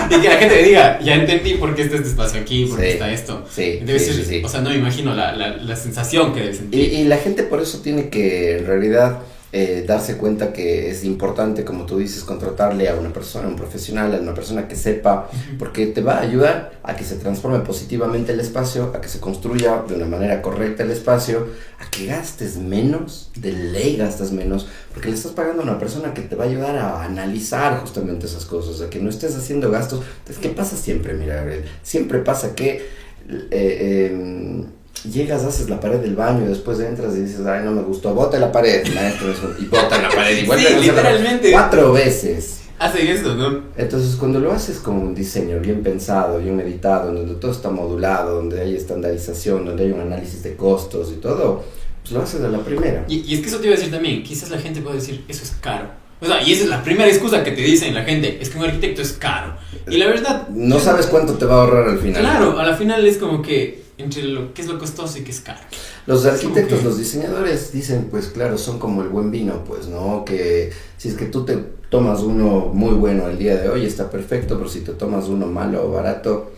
y que la gente diga, ya entendí por qué está este espacio aquí, por qué está esto. Sí, debe sí, ser, sí, O sea, no me imagino la, la, la sensación que debe sentir. Y, y, la gente por eso tiene que, en realidad, eh, darse cuenta que es importante, como tú dices, contratarle a una persona, un profesional, a una persona que sepa, porque te va a ayudar a que se transforme positivamente el espacio, a que se construya de una manera correcta el espacio, a que gastes menos, de ley gastas menos, porque le estás pagando a una persona que te va a ayudar a analizar justamente esas cosas, a que no estés haciendo gastos. Entonces, ¿qué pasa siempre? Mira, Gabriel, siempre pasa que... Eh, eh, llegas, haces la pared del baño y después entras y dices, ay, no me gustó, bota la pared, maestro, y bota la pared y vuelve sí, literalmente. cuatro veces. Hacen eso, ¿no? Entonces, cuando lo haces con un diseño bien pensado, bien meditado, donde todo está modulado, donde hay estandarización, donde hay un análisis de costos y todo, pues lo haces a la primera. Y, y es que eso te iba a decir también, quizás la gente puede decir, eso es caro. O sea, y esa es la primera excusa que te dicen la gente, es que un arquitecto es caro. Y la verdad... No sabes cuánto te va a ahorrar al final. Claro, a la final es como que entre lo que es lo costoso y que es caro. Los arquitectos, los diseñadores dicen, pues claro, son como el buen vino, pues, ¿no? Que si es que tú te tomas uno muy bueno el día de hoy, está perfecto, pero si te tomas uno malo o barato,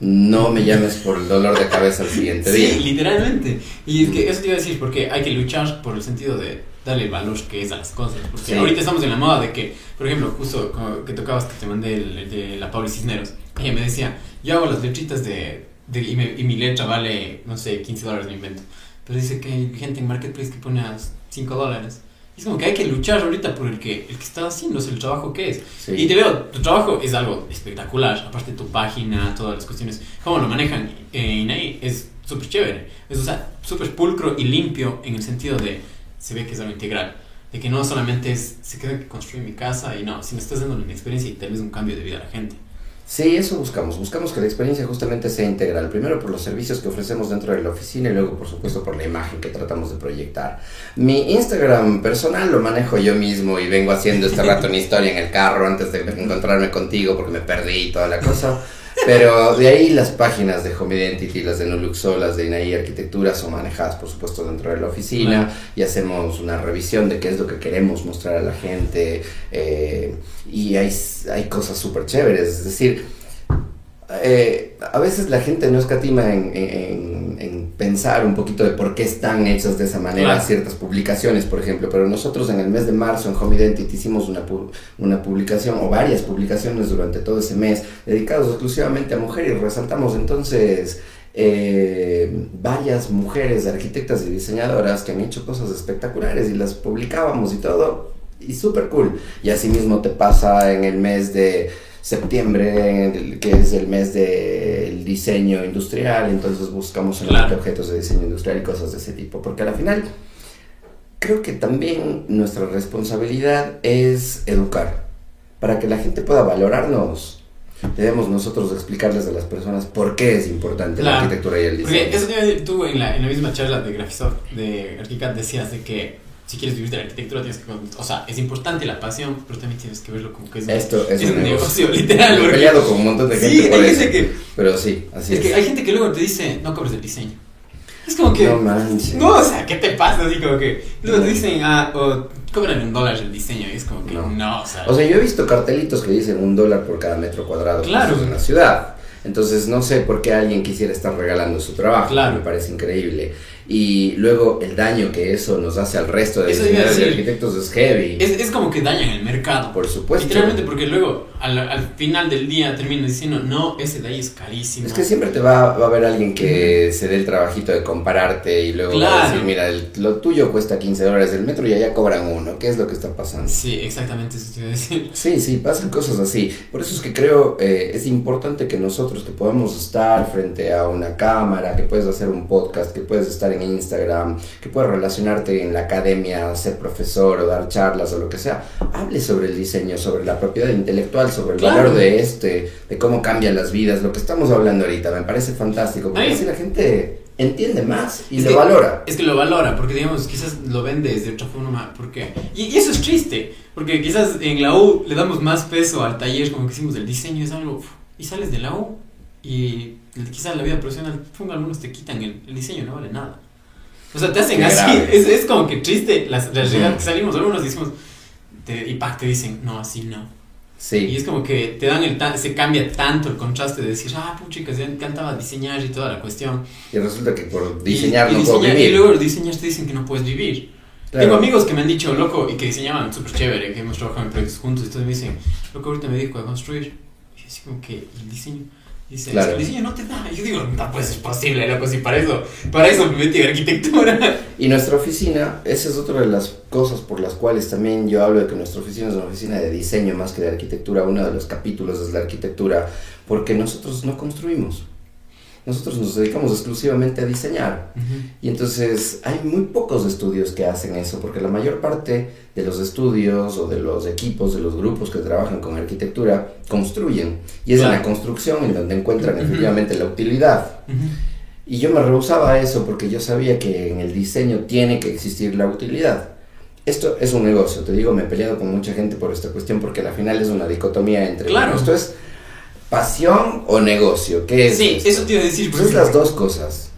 no me llames por el dolor de cabeza el siguiente día. Sí, literalmente. Y es que eso te iba a decir, porque hay que luchar por el sentido de darle el valor que es a las cosas. Porque sí. ahorita estamos en la moda de que, por ejemplo, justo que tocabas que te mandé el de la Pauli Cisneros, ella me decía, yo hago las letritas de de, y, me, y, mi letra vale, no sé, 15 dólares, me invento. Pero dice que hay gente en Marketplace que pone a 5 dólares. Es como que hay que luchar ahorita por el que, el que está haciendo, es el trabajo que es. Sí. Y te veo, tu trabajo es algo espectacular. Aparte tu página, todas las cuestiones, cómo lo manejan en ahí, es súper chévere. Es o sea, súper pulcro y limpio en el sentido de, se ve que es algo integral. De que no solamente es, se queda que construir mi casa y no, sino estás dando una experiencia y tal vez un cambio de vida a la gente. Sí, eso buscamos. Buscamos que la experiencia justamente sea integral. Primero por los servicios que ofrecemos dentro de la oficina y luego, por supuesto, por la imagen que tratamos de proyectar. Mi Instagram personal lo manejo yo mismo y vengo haciendo este rato una historia en el carro antes de encontrarme contigo porque me perdí y toda la cosa. Pero de ahí las páginas de Home Identity, las de Nuluxo, las de Inaí Arquitectura son manejadas por supuesto dentro de la oficina y hacemos una revisión de qué es lo que queremos mostrar a la gente eh, y hay, hay cosas súper chéveres, es decir, eh, a veces la gente no escatima en, en, en, pensar un poquito de por qué están hechas de esa manera claro. ciertas publicaciones, por ejemplo, pero nosotros en el mes de marzo en Home Identity hicimos una, una publicación o varias publicaciones durante todo ese mes dedicados exclusivamente a mujeres y resaltamos entonces eh, varias mujeres arquitectas y diseñadoras que han hecho cosas espectaculares y las publicábamos y todo, y súper cool. Y asimismo te pasa en el mes de septiembre, que es el mes del diseño industrial, entonces buscamos claro. objetos de diseño industrial y cosas de ese tipo, porque al final creo que también nuestra responsabilidad es educar, para que la gente pueda valorarnos. Debemos nosotros explicarles a las personas por qué es importante claro. la arquitectura y el diseño. Porque eso te iba a decir, tú en la, en la misma charla de Graphisoft, de Archicad, decías de que si quieres vivir de la arquitectura tienes que o sea es importante la pasión pero también tienes que verlo como que es, Esto es, es un negocio, negocio literal He peleado con un montón de gente sí, por hay eso gente que, pero sí así es, es, que hay gente que luego te dice no cobres el diseño es como que no manches. No o sea qué te pasa así como que luego te dicen ah o cobran un dólar el diseño y es como que no, no o sea. O sea yo he visto cartelitos que dicen un dólar por cada metro cuadrado claro. en la ciudad. Entonces no sé por qué alguien quisiera estar regalando su trabajo claro. me parece increíble y luego el daño que eso nos hace al resto de diseñadores y arquitectos es heavy. Es, es, como que dañan el mercado. Por supuesto. Literalmente porque luego al, al final del día terminan diciendo, no, ese de ahí es carísimo. Es que siempre te va, va a haber alguien que se dé el trabajito de compararte y luego claro. va a decir, mira, el, lo tuyo cuesta 15 dólares el metro y allá cobran uno. ¿Qué es lo que está pasando? Sí, exactamente eso te iba a decir. Sí, sí, pasan cosas así. Por eso es que creo eh, es importante que nosotros que podamos estar frente a una cámara, que puedes hacer un podcast, que puedes estar en Instagram, que puedes relacionarte en la academia, ser profesor o dar charlas o lo que sea, hable sobre el diseño, sobre la propiedad intelectual, sobre el valor de este, de cómo cambian las vidas, lo que estamos hablando ahorita, me parece fantástico, porque así la gente entiende más y lo valora. Es que lo valora, porque digamos, quizás lo vendes de otra forma, porque... Y, y, eso es triste, porque quizás en la U le damos más peso al taller, como que hicimos el diseño, es algo... Y sales de la U y quizás la vida profesional, algunos te quitan el, el, diseño, no vale nada. O sea, te hacen así, es, es, como que triste la, la realidad que salimos, algunos decimos, te, y pack te dicen, no, así no. Sí. Y es como que te dan el se cambia tanto el contraste de decir, ah, pucha, que se encantaba diseñar y toda la cuestión. Y resulta que por diseñar no puedo vivir. Y luego los diseños te dicen que no puedes vivir. Tengo amigos que me han dicho, loco, y que diseñaban súper chévere, que hemos trabajado en proyectos juntos, y todos me dicen, loco, ahorita me dedico a construir. Y así como que el diseño Dice, claro. el diseño no te da. yo digo, no, pues es posible, loco, si para eso, para eso me metí en arquitectura. Y nuestra oficina, esa es otra de las cosas por las cuales también yo hablo de que nuestra oficina es una oficina de diseño más que de arquitectura. Uno de los capítulos es la arquitectura, porque nosotros no construimos nosotros nos dedicamos exclusivamente a diseñar. Y entonces hay muy pocos estudios que hacen eso, porque la mayor parte de los estudios o de los equipos, de los grupos que trabajan con arquitectura, construyen. Y es en la construcción en donde encuentran efectivamente la utilidad. Y yo me rehusaba a eso porque yo sabía que en el diseño tiene que existir la utilidad. Esto es un negocio, te digo, me he peleado con mucha gente por esta cuestión porque al final es una dicotomía entre... Claro. Esto es pasión o negocio. ¿Qué es? Sí, eso te iba a decir. Pues es las dos cosas.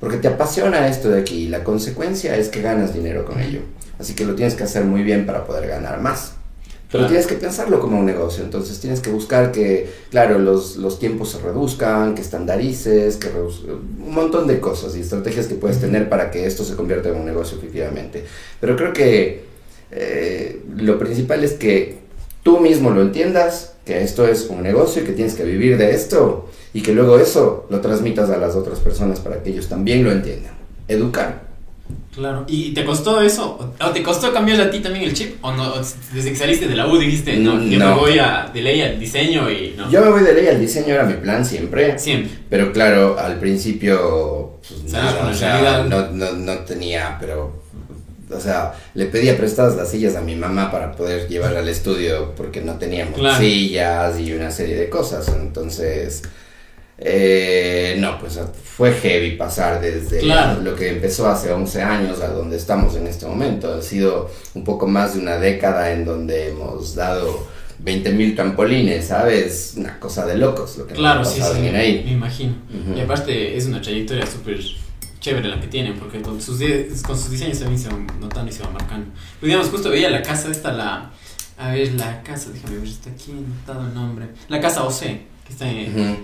Porque te apasiona esto de aquí y la consecuencia es que ganas dinero con ello. Así que lo tienes que hacer muy bien para poder ganar más. Pero tienes que pensarlo como un negocio, entonces tienes que buscar que, claro, los, los tiempos se reduzcan, que estandarices, que un montón de cosas y estrategias que puedes tener para que esto se convierta en un negocio efectivamente. Pero creo que eh, lo principal es que tú mismo lo entiendas, que esto es un negocio y que tienes que vivir de esto y que luego eso lo transmitas a las otras personas para que ellos también lo entiendan. Educar. Claro, ¿y te costó eso? ¿O te costó cambiar a ti también el chip? ¿O no? Desde que saliste de la U dijiste, no, yo me voy a, de ley al diseño y no. Yo me voy de ley al diseño, era mi plan siempre. Siempre. Pero claro, al principio, pues, nada, no, no, no tenía, pero o sea, le pedía prestadas las sillas a mi mamá para poder llevarla al estudio porque no teníamos sillas y una serie de cosas. Entonces, eh, no, pues fue heavy pasar desde lo que empezó hace 11 años a donde estamos en este momento. Ha sido un poco más de una década en donde hemos dado 20 mil trampolines, ¿sabes? Una cosa de locos lo que claro, nos ha pasado sí, sí, ahí. Me imagino. Y aparte es una trayectoria súper chévere la que tienen, porque con sus, con sus diseños también se van notando y se van marcando. Pero digamos, justo veía la casa, esta la... A ver, la casa, déjame ver, está aquí notado el nombre. La casa OC, que está en...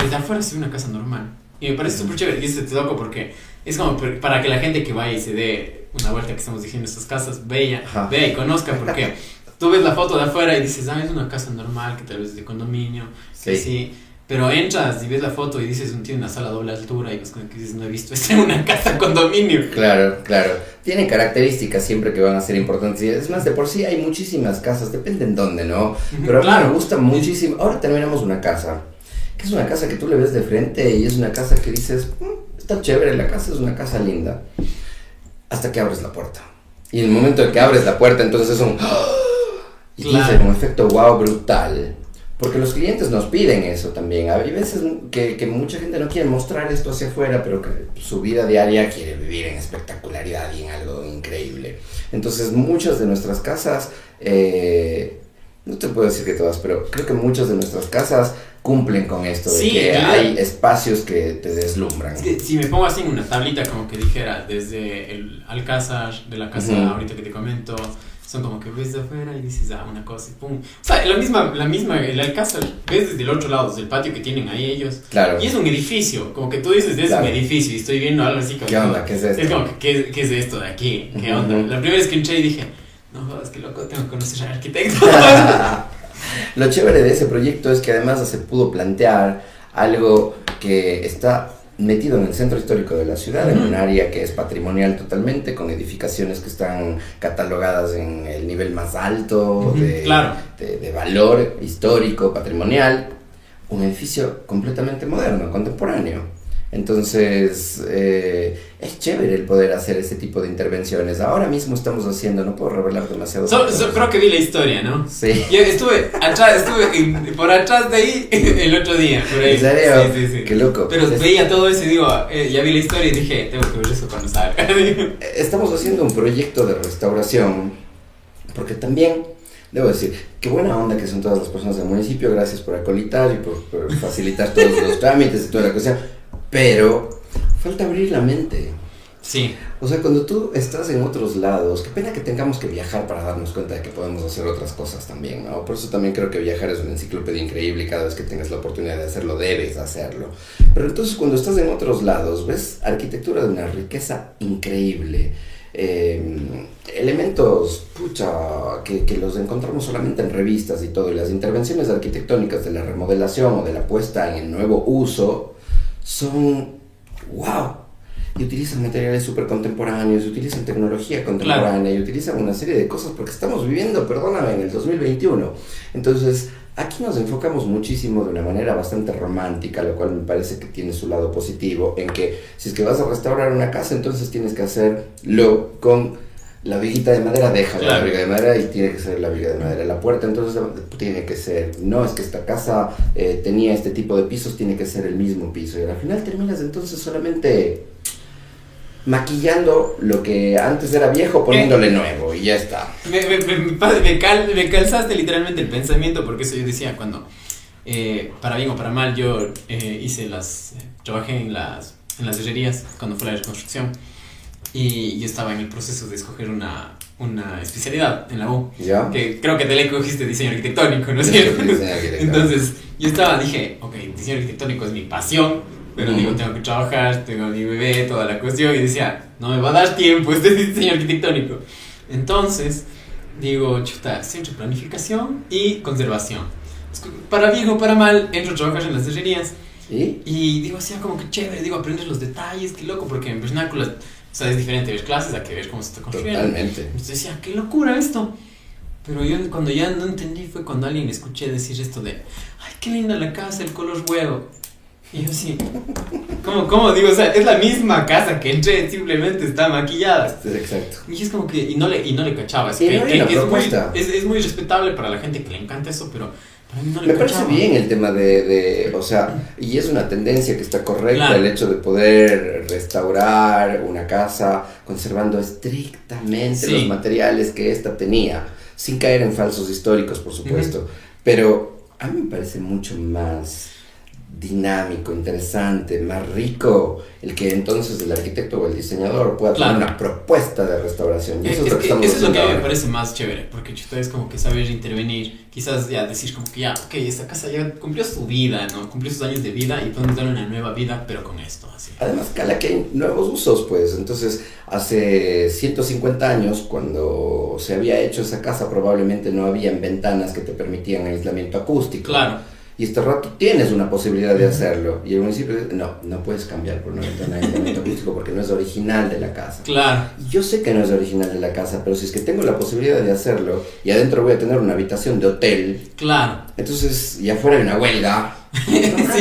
Desde afuera es una casa normal. Y me parece súper chévere, y eso te toco porque es como para que la gente que vaya y se dé una vuelta que estamos diciendo estas casas, vea, vea y conozca, porque tú ves la foto de afuera y dices, ah, es una casa normal, que tal vez es de condominio, sí. sí pero entras y ves la foto y dices, tiene una sala doble altura y pues dices, no he visto esto en una casa condominio. Claro, claro. Tiene características siempre que van a ser importantes. Es más, de por sí hay muchísimas casas, depende en dónde, ¿no? Pero a mí me gusta muchísimo. Ahora terminamos una casa, que es una casa que tú le ves de frente y es una casa que dices, mm, está chévere, la casa es una casa linda. Hasta que abres la puerta. Y en el momento de que abres la puerta, entonces es un... Y claro. un efecto wow brutal. Porque los clientes nos piden eso también. Hay veces que, que, mucha gente no quiere mostrar esto hacia afuera, pero que su vida diaria quiere vivir en espectacularidad y en algo increíble. Entonces muchas de nuestras casas, eh, no te puedo decir que todas, pero creo que muchas de nuestras casas cumplen con esto de que hay espacios que te deslumbran. Si, me pongo así en una tablita como que dijera, desde el alcázar de la casa ahorita que te comento, son como que ves de afuera y dices, ah, una cosa y pum. O sea, la misma, la misma, el alcázar, ves desde el otro lado, desde el patio que tienen ahí ellos. Claro. Y es un edificio, como que tú dices, es un edificio y estoy viendo algo así como... ¿Qué onda? ¿Qué es esto? Es como que, ¿qué, qué es esto de aquí? ¿Qué onda? La primera vez que entré y dije, no es que loco, tengo que conocer al arquitecto. Lo chévere de ese proyecto es que además se pudo plantear algo que está metido en el centro histórico de la ciudad, en un área que es patrimonial totalmente, con edificaciones que están catalogadas en el nivel más alto de, de, valor histórico, patrimonial, un edificio completamente moderno, contemporáneo. Entonces, eh, es chévere el poder hacer ese tipo de intervenciones. Ahora mismo estamos haciendo, no puedo revelar demasiado. So, so, creo que vi la historia, ¿no? Sí. Yo estuve atrás, estuve en- por atrás de ahí el otro día, por ahí. ¿En serio? Sí, sí, sí. Qué loco. Pero Es- veía todo eso y digo, eh, ya vi la historia y dije, tengo que ver eso cuando salga. Estamos haciendo un proyecto de restauración, porque también, debo decir, qué buena onda que son todas las personas del municipio, gracias por acolitar y por, por facilitar todos los trámites y toda la cuestión, pero falta abrir la mente. sí, O sea, cuando tú estás en otros lados, qué pena que tengamos que viajar para darnos cuenta de que podemos hacer otras cosas también, ¿no? Por eso también creo que viajar es una enciclopedia increíble y cada vez que tengas la oportunidad de hacerlo, debes hacerlo. Pero entonces cuando estás en otros lados, ves arquitectura de una riqueza increíble. eh, elementos, pucha, que, que los encontramos solamente en revistas y todo, y las intervenciones arquitectónicas de la remodelación o de la puesta en el nuevo uso son wow. Y utilizan materiales súper contemporáneos, y utilizan tecnología contemporánea, y utilizan una serie de cosas porque estamos viviendo, perdóname, en el 2021. Entonces, aquí nos enfocamos muchísimo de una manera bastante romántica, lo cual me parece que tiene su lado positivo, en que si es que vas a restaurar una casa, entonces tienes que hacerlo con la viguita de madera, deja la viga de madera y tiene que ser la viga de madera. La puerta entonces tiene que ser, no es que esta casa eh, tenía este tipo de pisos, tiene que ser el mismo piso. Y al final terminas entonces solamente maquillando lo que antes era viejo, poniéndole nuevo y ya está. me, me, me, cal- me calzaste literalmente el pensamiento, porque eso yo decía cuando, eh, para bien o para mal, yo eh, hice las, trabajé en las, en las herrerías cuando fue la reconstrucción. Y yo estaba en el proceso de escoger una, una especialidad en la U. ¿Ya? Que creo que de ley cogiste diseño arquitectónico, ¿no es cierto? Entonces, yo estaba, dije, ok, diseño arquitectónico es mi pasión, pero digo, tengo que trabajar, tengo mi bebé, toda la cuestión, y decía, no me va a dar tiempo este diseño arquitectónico. Entonces, digo, chuta, centro planificación y conservación. Para bien o para mal, entro a trabajar en las herrerías ¿Y? y digo, así como que chévere, digo, aprendes los detalles, qué loco, porque en vernáculas, o sea, es diferente ver clases a que ver cómo se está construyendo. Totalmente. Entonces decía, qué locura esto. Pero yo cuando ya no entendí fue cuando alguien escuché decir esto de, ay, qué linda la casa, el color huevo. Y yo así, ¿cómo, cómo? Digo, o sea, es la misma casa que entré, simplemente está maquillada. Exacto. Y es como que, y no le, y no le cachaba. Es, que, que- que es, muy, es, es muy respetable para la gente que le encanta eso, pero no Me parece bien el tema de, de, o sea, y es una tendencia que está correcta Claro. el hecho de poder restaurar una casa conservando estrictamente Sí. los materiales que ésta tenía, sin caer en falsos históricos, por supuesto. Pero a mí me parece mucho más dinámico, interesante, más rico el que entonces el arquitecto o el diseñador pueda Claro. tener una propuesta de restauración. Y Es, eso es, es lo que eso es lo que a haciendo mí me parece más chévere, porque chuta es como que saber intervenir, quizás ya decir como que ya, ok, esta casa ya cumplió su vida, ¿no? Cumplió sus años de vida y podemos darle una nueva vida, pero con esto, así. Además, cala que hay nuevos usos, pues. Entonces, hace 150 años, cuando se había hecho esa casa, probablemente no habían ventanas que te permitían aislamiento acústico. Claro, Y este rato tienes una posibilidad de hacerlo. Y el municipio dice, no, no puedes cambiar por una ventana de aislamiento acústico porque no es original de la casa. claro. Y Yo sé que no es original de la casa, pero si es que tengo la posibilidad de hacerlo y adentro voy a tener una habitación de hotel, Claro, entonces, y afuera hay una huelga.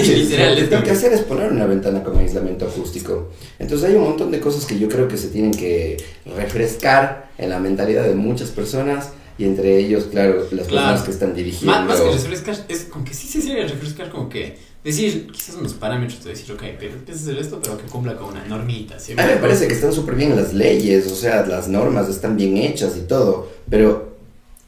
Sí, literal, Lo que tengo que hacer es poner una ventana con aislamiento acústico. Entonces hay un montón de cosas que yo creo que se tienen que refrescar en la mentalidad de muchas personas y entre ellos, claro, las Claro. personas que están dirigiendo. más, más que refrescar, es como que sí se sería refrescar, como que decir quizás unos parámetros de decir, ok, pero empiezas a hacer esto, pero que cumpla con una normita, ¿sí? A mí me parece que están súper bien las leyes, o sea, las normas están bien hechas y todo, pero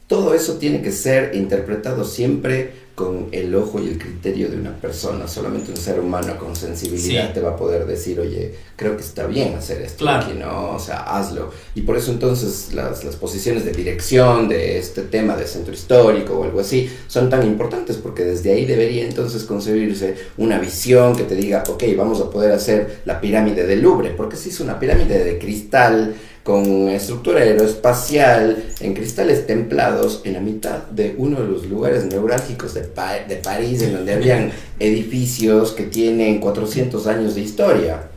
todo eso tiene que ser interpretado siempre con el ojo y el criterio de una persona. Solamente un ser humano con sensibilidad Sí. te va a poder decir, oye, creo que está bien hacer esto Claro. aquí, ¿no? O sea, hazlo. Y por eso entonces las, las posiciones de dirección de este tema de centro histórico o algo así son tan importantes porque desde ahí debería entonces concebirse una visión que te diga, ok, vamos a poder hacer la pirámide del Louvre, porque se hizo una pirámide de cristal con estructura aeroespacial en cristales templados en la mitad de uno de los lugares neurálgicos de, Pa- de París, en donde habían edificios que tienen 400 años de historia.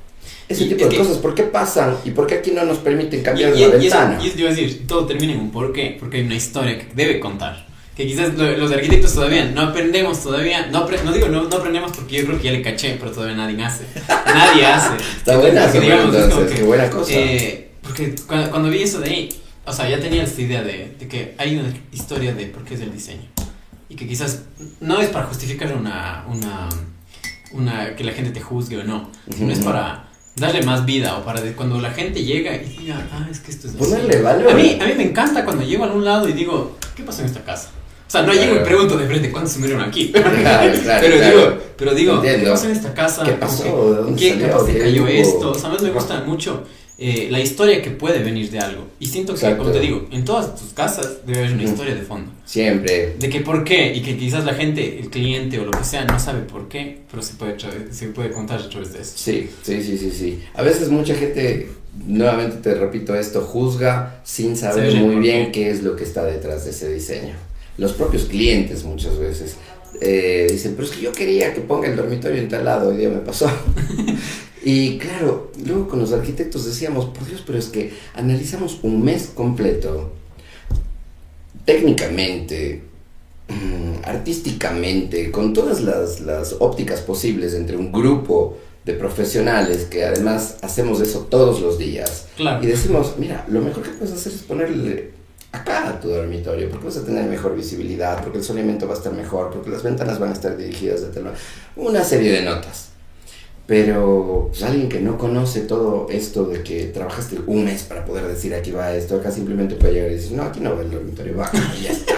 Ese Y tipo es de que- cosas, ¿por qué pasan? ¿Y por qué aquí no nos permiten cambiar y- y eso- ventana? y eso iba a decir, todo termina en un por qué, porque hay una historia que debe contar, que quizás los arquitectos todavía no aprendemos todavía, no, no digo no, no, aprendemos porque yo creo que ya le caché, pero todavía nadie hace. Nadie hace. Está buena, digamos, entonces, qué buena cosa. Eh, porque cuando, cuando, vi eso de ahí, o sea, ya tenía esta idea de, de, que hay una historia de por qué es el diseño. Y que quizás no es para justificar una, una, una que la gente te juzgue o no, sino es para darle más vida o para de cuando la gente llega y diga, ah, es que esto es Ponerle valor. A mí, a mí me encanta cuando llego a un lado y digo, ¿qué pasa en esta casa? O sea, no llego y pregunto de frente cuántos se murieron aquí. Claro, claro, pero, Digo, pero digo, ¿qué pasa en esta casa? ¿Qué pasó? ¿Qué, ¿Qué, ¿Qué cayó esto? O sea, a mí me gusta mucho eh, la historia que puede venir de algo. Y siento que, como te digo, en todas tus casas debe haber una historia de fondo. Siempre. De que por qué, y que quizás la gente, el cliente o lo que sea, no sabe por qué, pero se puede, se puede contar a través de eso. Sí, sí, sí, sí, sí. A veces mucha gente, nuevamente te repito esto, juzga sin saber muy bien qué es lo que está detrás de ese diseño. Los propios clientes muchas veces. Eh, dicen, pero es que yo quería que ponga el dormitorio en tal lado, hoy día me pasó. Y claro, luego con los arquitectos decíamos, por Dios, pero es que analizamos un mes completo, técnicamente, mm, artísticamente, con todas las, las ópticas posibles entre un grupo de profesionales que además hacemos eso todos los días. Y decimos, mira, lo mejor que puedes hacer es ponerle acá a tu dormitorio, porque vas a tener mejor visibilidad, porque el solimento va a estar mejor, porque las ventanas van a estar dirigidas de tal Una serie de notas. Pero pues, alguien que no conoce todo esto de que trabajaste un mes para poder decir aquí va esto, acá simplemente puede llegar y decir, no, aquí no va el dormitorio, va, y ya está.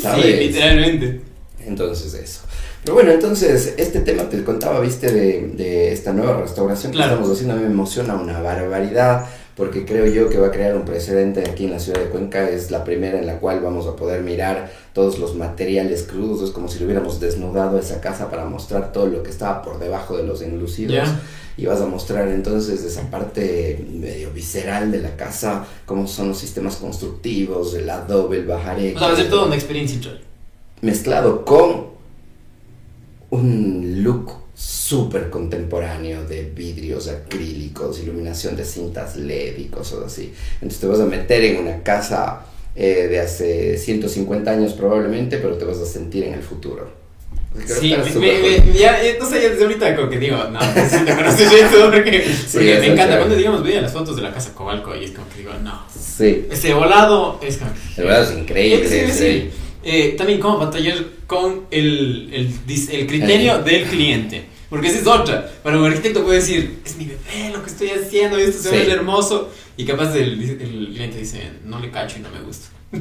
¿Sabes? Sí, literalmente. Entonces eso. Pero bueno, entonces, este tema te contaba, viste, de, de esta nueva restauración que estamos haciendo, a mí me emociona una barbaridad porque creo yo que va a crear un precedente aquí en la ciudad de Cuenca. Es la primera en la cual vamos a poder mirar todos los materiales crudos. Es como si lo hubiéramos desnudado esa casa para mostrar todo lo que estaba por debajo de los enlucidos. Y vas a mostrar entonces esa parte medio visceral de la casa, cómo son los sistemas constructivos, el adobe, el bajaré. O sea, va a ser toda una experiencia Mezclado con un look súper contemporáneo de vidrios acrílicos, iluminación de cintas LED y cosas así. Entonces te vas a meter en una casa eh, de hace 150 años probablemente, pero te vas a sentir en el futuro. Sí, me, ya, entonces ya desde ahorita como que digo, no, necesito conocer eso porque, porque me encanta. Cuando digamos veía las fotos de la casa Cobalco y es como que digo, no. Sí. Ese volado es como El volado es increíble. Sí, sí. Eh, también cómo batallar con el, el, el criterio del cliente. Porque esa es otra. Para un arquitecto puede decir, es mi bebé lo que estoy haciendo, esto se ve hermoso. Y capaz el, el, cliente dice, no le cacho y no me gusta.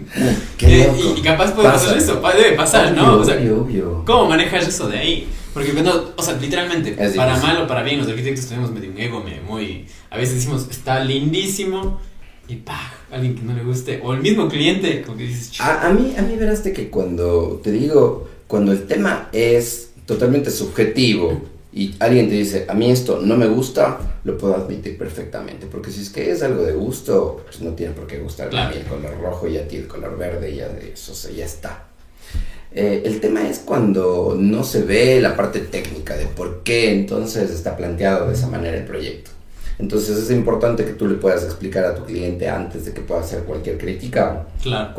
Eh, y, capaz puede pasar eso, debe pasar, ¿no? O sea, obvio, ¿Cómo manejas eso de ahí? Porque cuando, o sea, literalmente, para mal o para bien, los arquitectos tenemos medio un ego muy... A veces decimos, está lindísimo, y pa, alguien que no le guste, o el mismo cliente, como que dices... A, a, mí, a mí verás que cuando, te digo, cuando el tema es totalmente subjetivo, y alguien te dice, a mí esto no me gusta, lo puedo admitir perfectamente, porque si es que es algo de gusto, pues no tiene por qué gustar a mí el color rojo y a ti el color verde, y ya eso, ya está. Eh, el tema es cuando no se ve la parte técnica de por qué entonces está planteado de esa manera el proyecto. Entonces es importante que tú le puedas explicar a tu cliente antes de que pueda hacer cualquier crítica,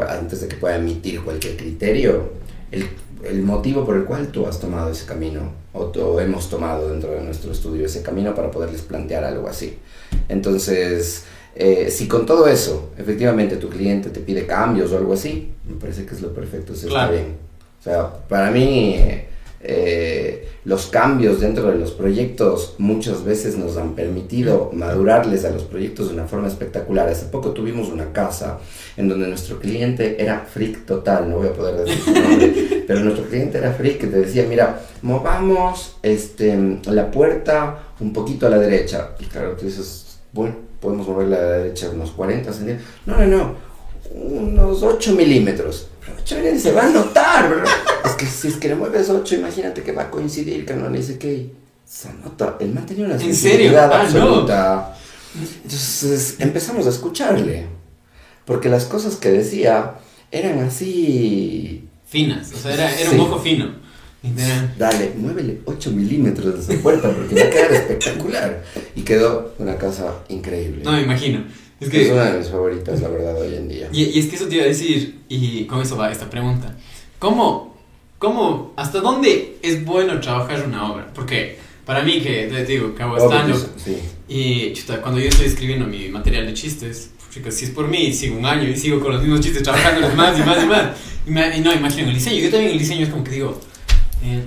antes de que pueda emitir cualquier criterio, el el motivo por el cual tú has tomado ese camino o, hemos tomado dentro de nuestro estudio ese camino para poderles plantear algo así. Entonces, eh, si con todo eso, efectivamente tu cliente te pide cambios o algo así, me parece que es lo perfecto, se está bien. O sea, para mí eh, los cambios dentro de los proyectos muchas veces nos han permitido madurarles a los proyectos de una forma espectacular. Hace poco tuvimos una casa en donde nuestro cliente era freak total, no voy a poder decir su nombre, pero nuestro cliente era freak que te decía, mira, movamos este, la puerta un poquito a la derecha. Y claro, tú dices, bueno, podemos moverla a la derecha unos 40 centímetros. No, no, no, unos 8 milímetros. Pero 8 milímetros se va a notar, ¿verdad? Si es que le mueves 8, imagínate que va a coincidir, que no le dice que se nota. El man tenía una sensibilidad ah, absoluta. Entonces empezamos a escucharle porque las cosas que decía eran así... Finas, o sea, era, era un ojo fino. Dale, muévele 8 milímetros de esa puerta porque va a quedar espectacular. Y quedó una casa increíble. No, me imagino. Es, que, es una de mis favoritas, la verdad, hoy en día. Y, y, es que eso te iba a decir, y con eso va esta pregunta. ¿cómo, cómo, hasta dónde es bueno trabajar una obra? Porque para mí, que te digo, que hago stand sí. y chuta, cuando yo estoy escribiendo mi material de chistes, chicos, si es por mí, sigo un año y sigo con los mismos chistes trabajando más y más y más. Y, me, y no, imagino el diseño. Yo también el diseño es como que digo, eh,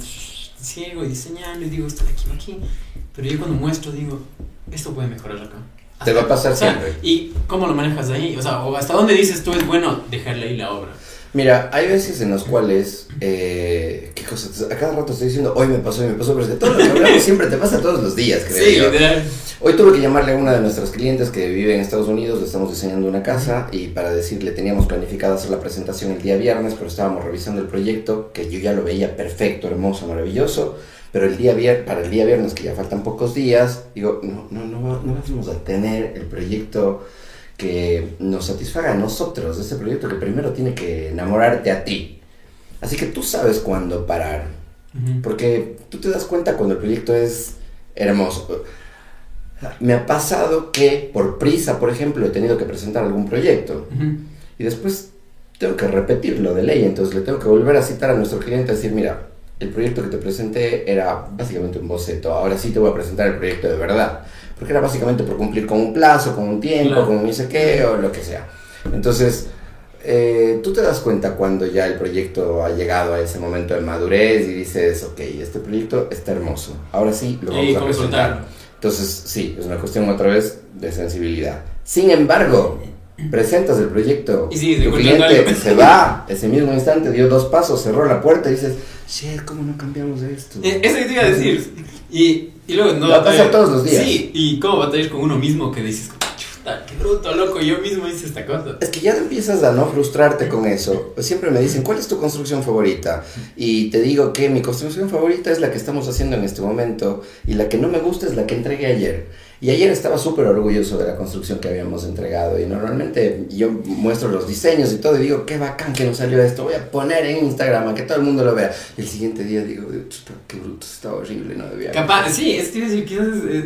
sigo diseñando y digo, esto de aquí, aquí. Pero yo cuando muestro digo, esto puede mejorar acá. Te va a pasar siempre. ¿Y cómo lo manejas ahí? O sea, hasta dónde dices tú es bueno dejarle ahí la obra. Mira, hay veces en las cuales, eh, ¿qué cosa? A cada rato estoy diciendo, hoy me pasó, hoy me pasó, pero es que todo lo que hablamos siempre te pasa todos los días, creo sí. Hoy tuve que llamarle a una de nuestras clientes que vive en Estados Unidos, le estamos diseñando una casa y para decirle, teníamos planificado hacer la presentación el día viernes, pero estábamos revisando el proyecto, que yo ya lo veía perfecto, hermoso, maravilloso, pero el día vier para el día viernes, que ya faltan pocos días, digo, no, no, no, no vamos a tener el proyecto que nos satisfaga a nosotros, ese proyecto que primero tiene que enamorarte a ti. Así que tú sabes cuándo parar, Ujú. porque tú te das cuenta cuando el proyecto es hermoso. Me ha pasado que por prisa, por ejemplo, he tenido que presentar algún proyecto Ujú. y después tengo que repetirlo de ley, entonces le tengo que volver a citar a nuestro cliente y decir, mira, el proyecto que te presenté era básicamente un boceto, ahora sí te voy a presentar el proyecto de verdad, porque era básicamente por cumplir con un plazo, con un tiempo, Claro. con un sé qué o lo que sea. Entonces, eh, tú te das cuenta cuando ya el proyecto ha llegado a ese momento de madurez y dices, ok, este proyecto está hermoso, ahora sí lo vamos Y a presentar. Entonces, sí, es una cuestión otra vez de sensibilidad. Sin embargo, presentas el proyecto, Y sí, tu cliente algo. se va, ese mismo instante dio dos pasos, cerró la puerta y dices, shit, ¿cómo no cambiamos esto? Eh, Eso que te iba a decir. Y, y luego no Va a batallar- pasar todos los días. Sí, y cómo batallar con uno mismo que dices, chuta, qué bruto, loco, yo mismo hice esta cosa. Es que ya empiezas a no frustrarte con eso. Siempre me dicen, ¿cuál es tu construcción favorita? Y te digo que mi construcción favorita es la que estamos haciendo en este momento y la que no me gusta es la que entregué ayer. Y ayer estaba súper orgulloso de la construcción que habíamos entregado y normalmente yo muestro los diseños y todo y digo, qué bacán que nos salió esto, voy a poner en Instagram a que todo el mundo lo vea. Y el siguiente día digo, "Chuta, qué bruto, está horrible, no debía. Capaz, sí, es que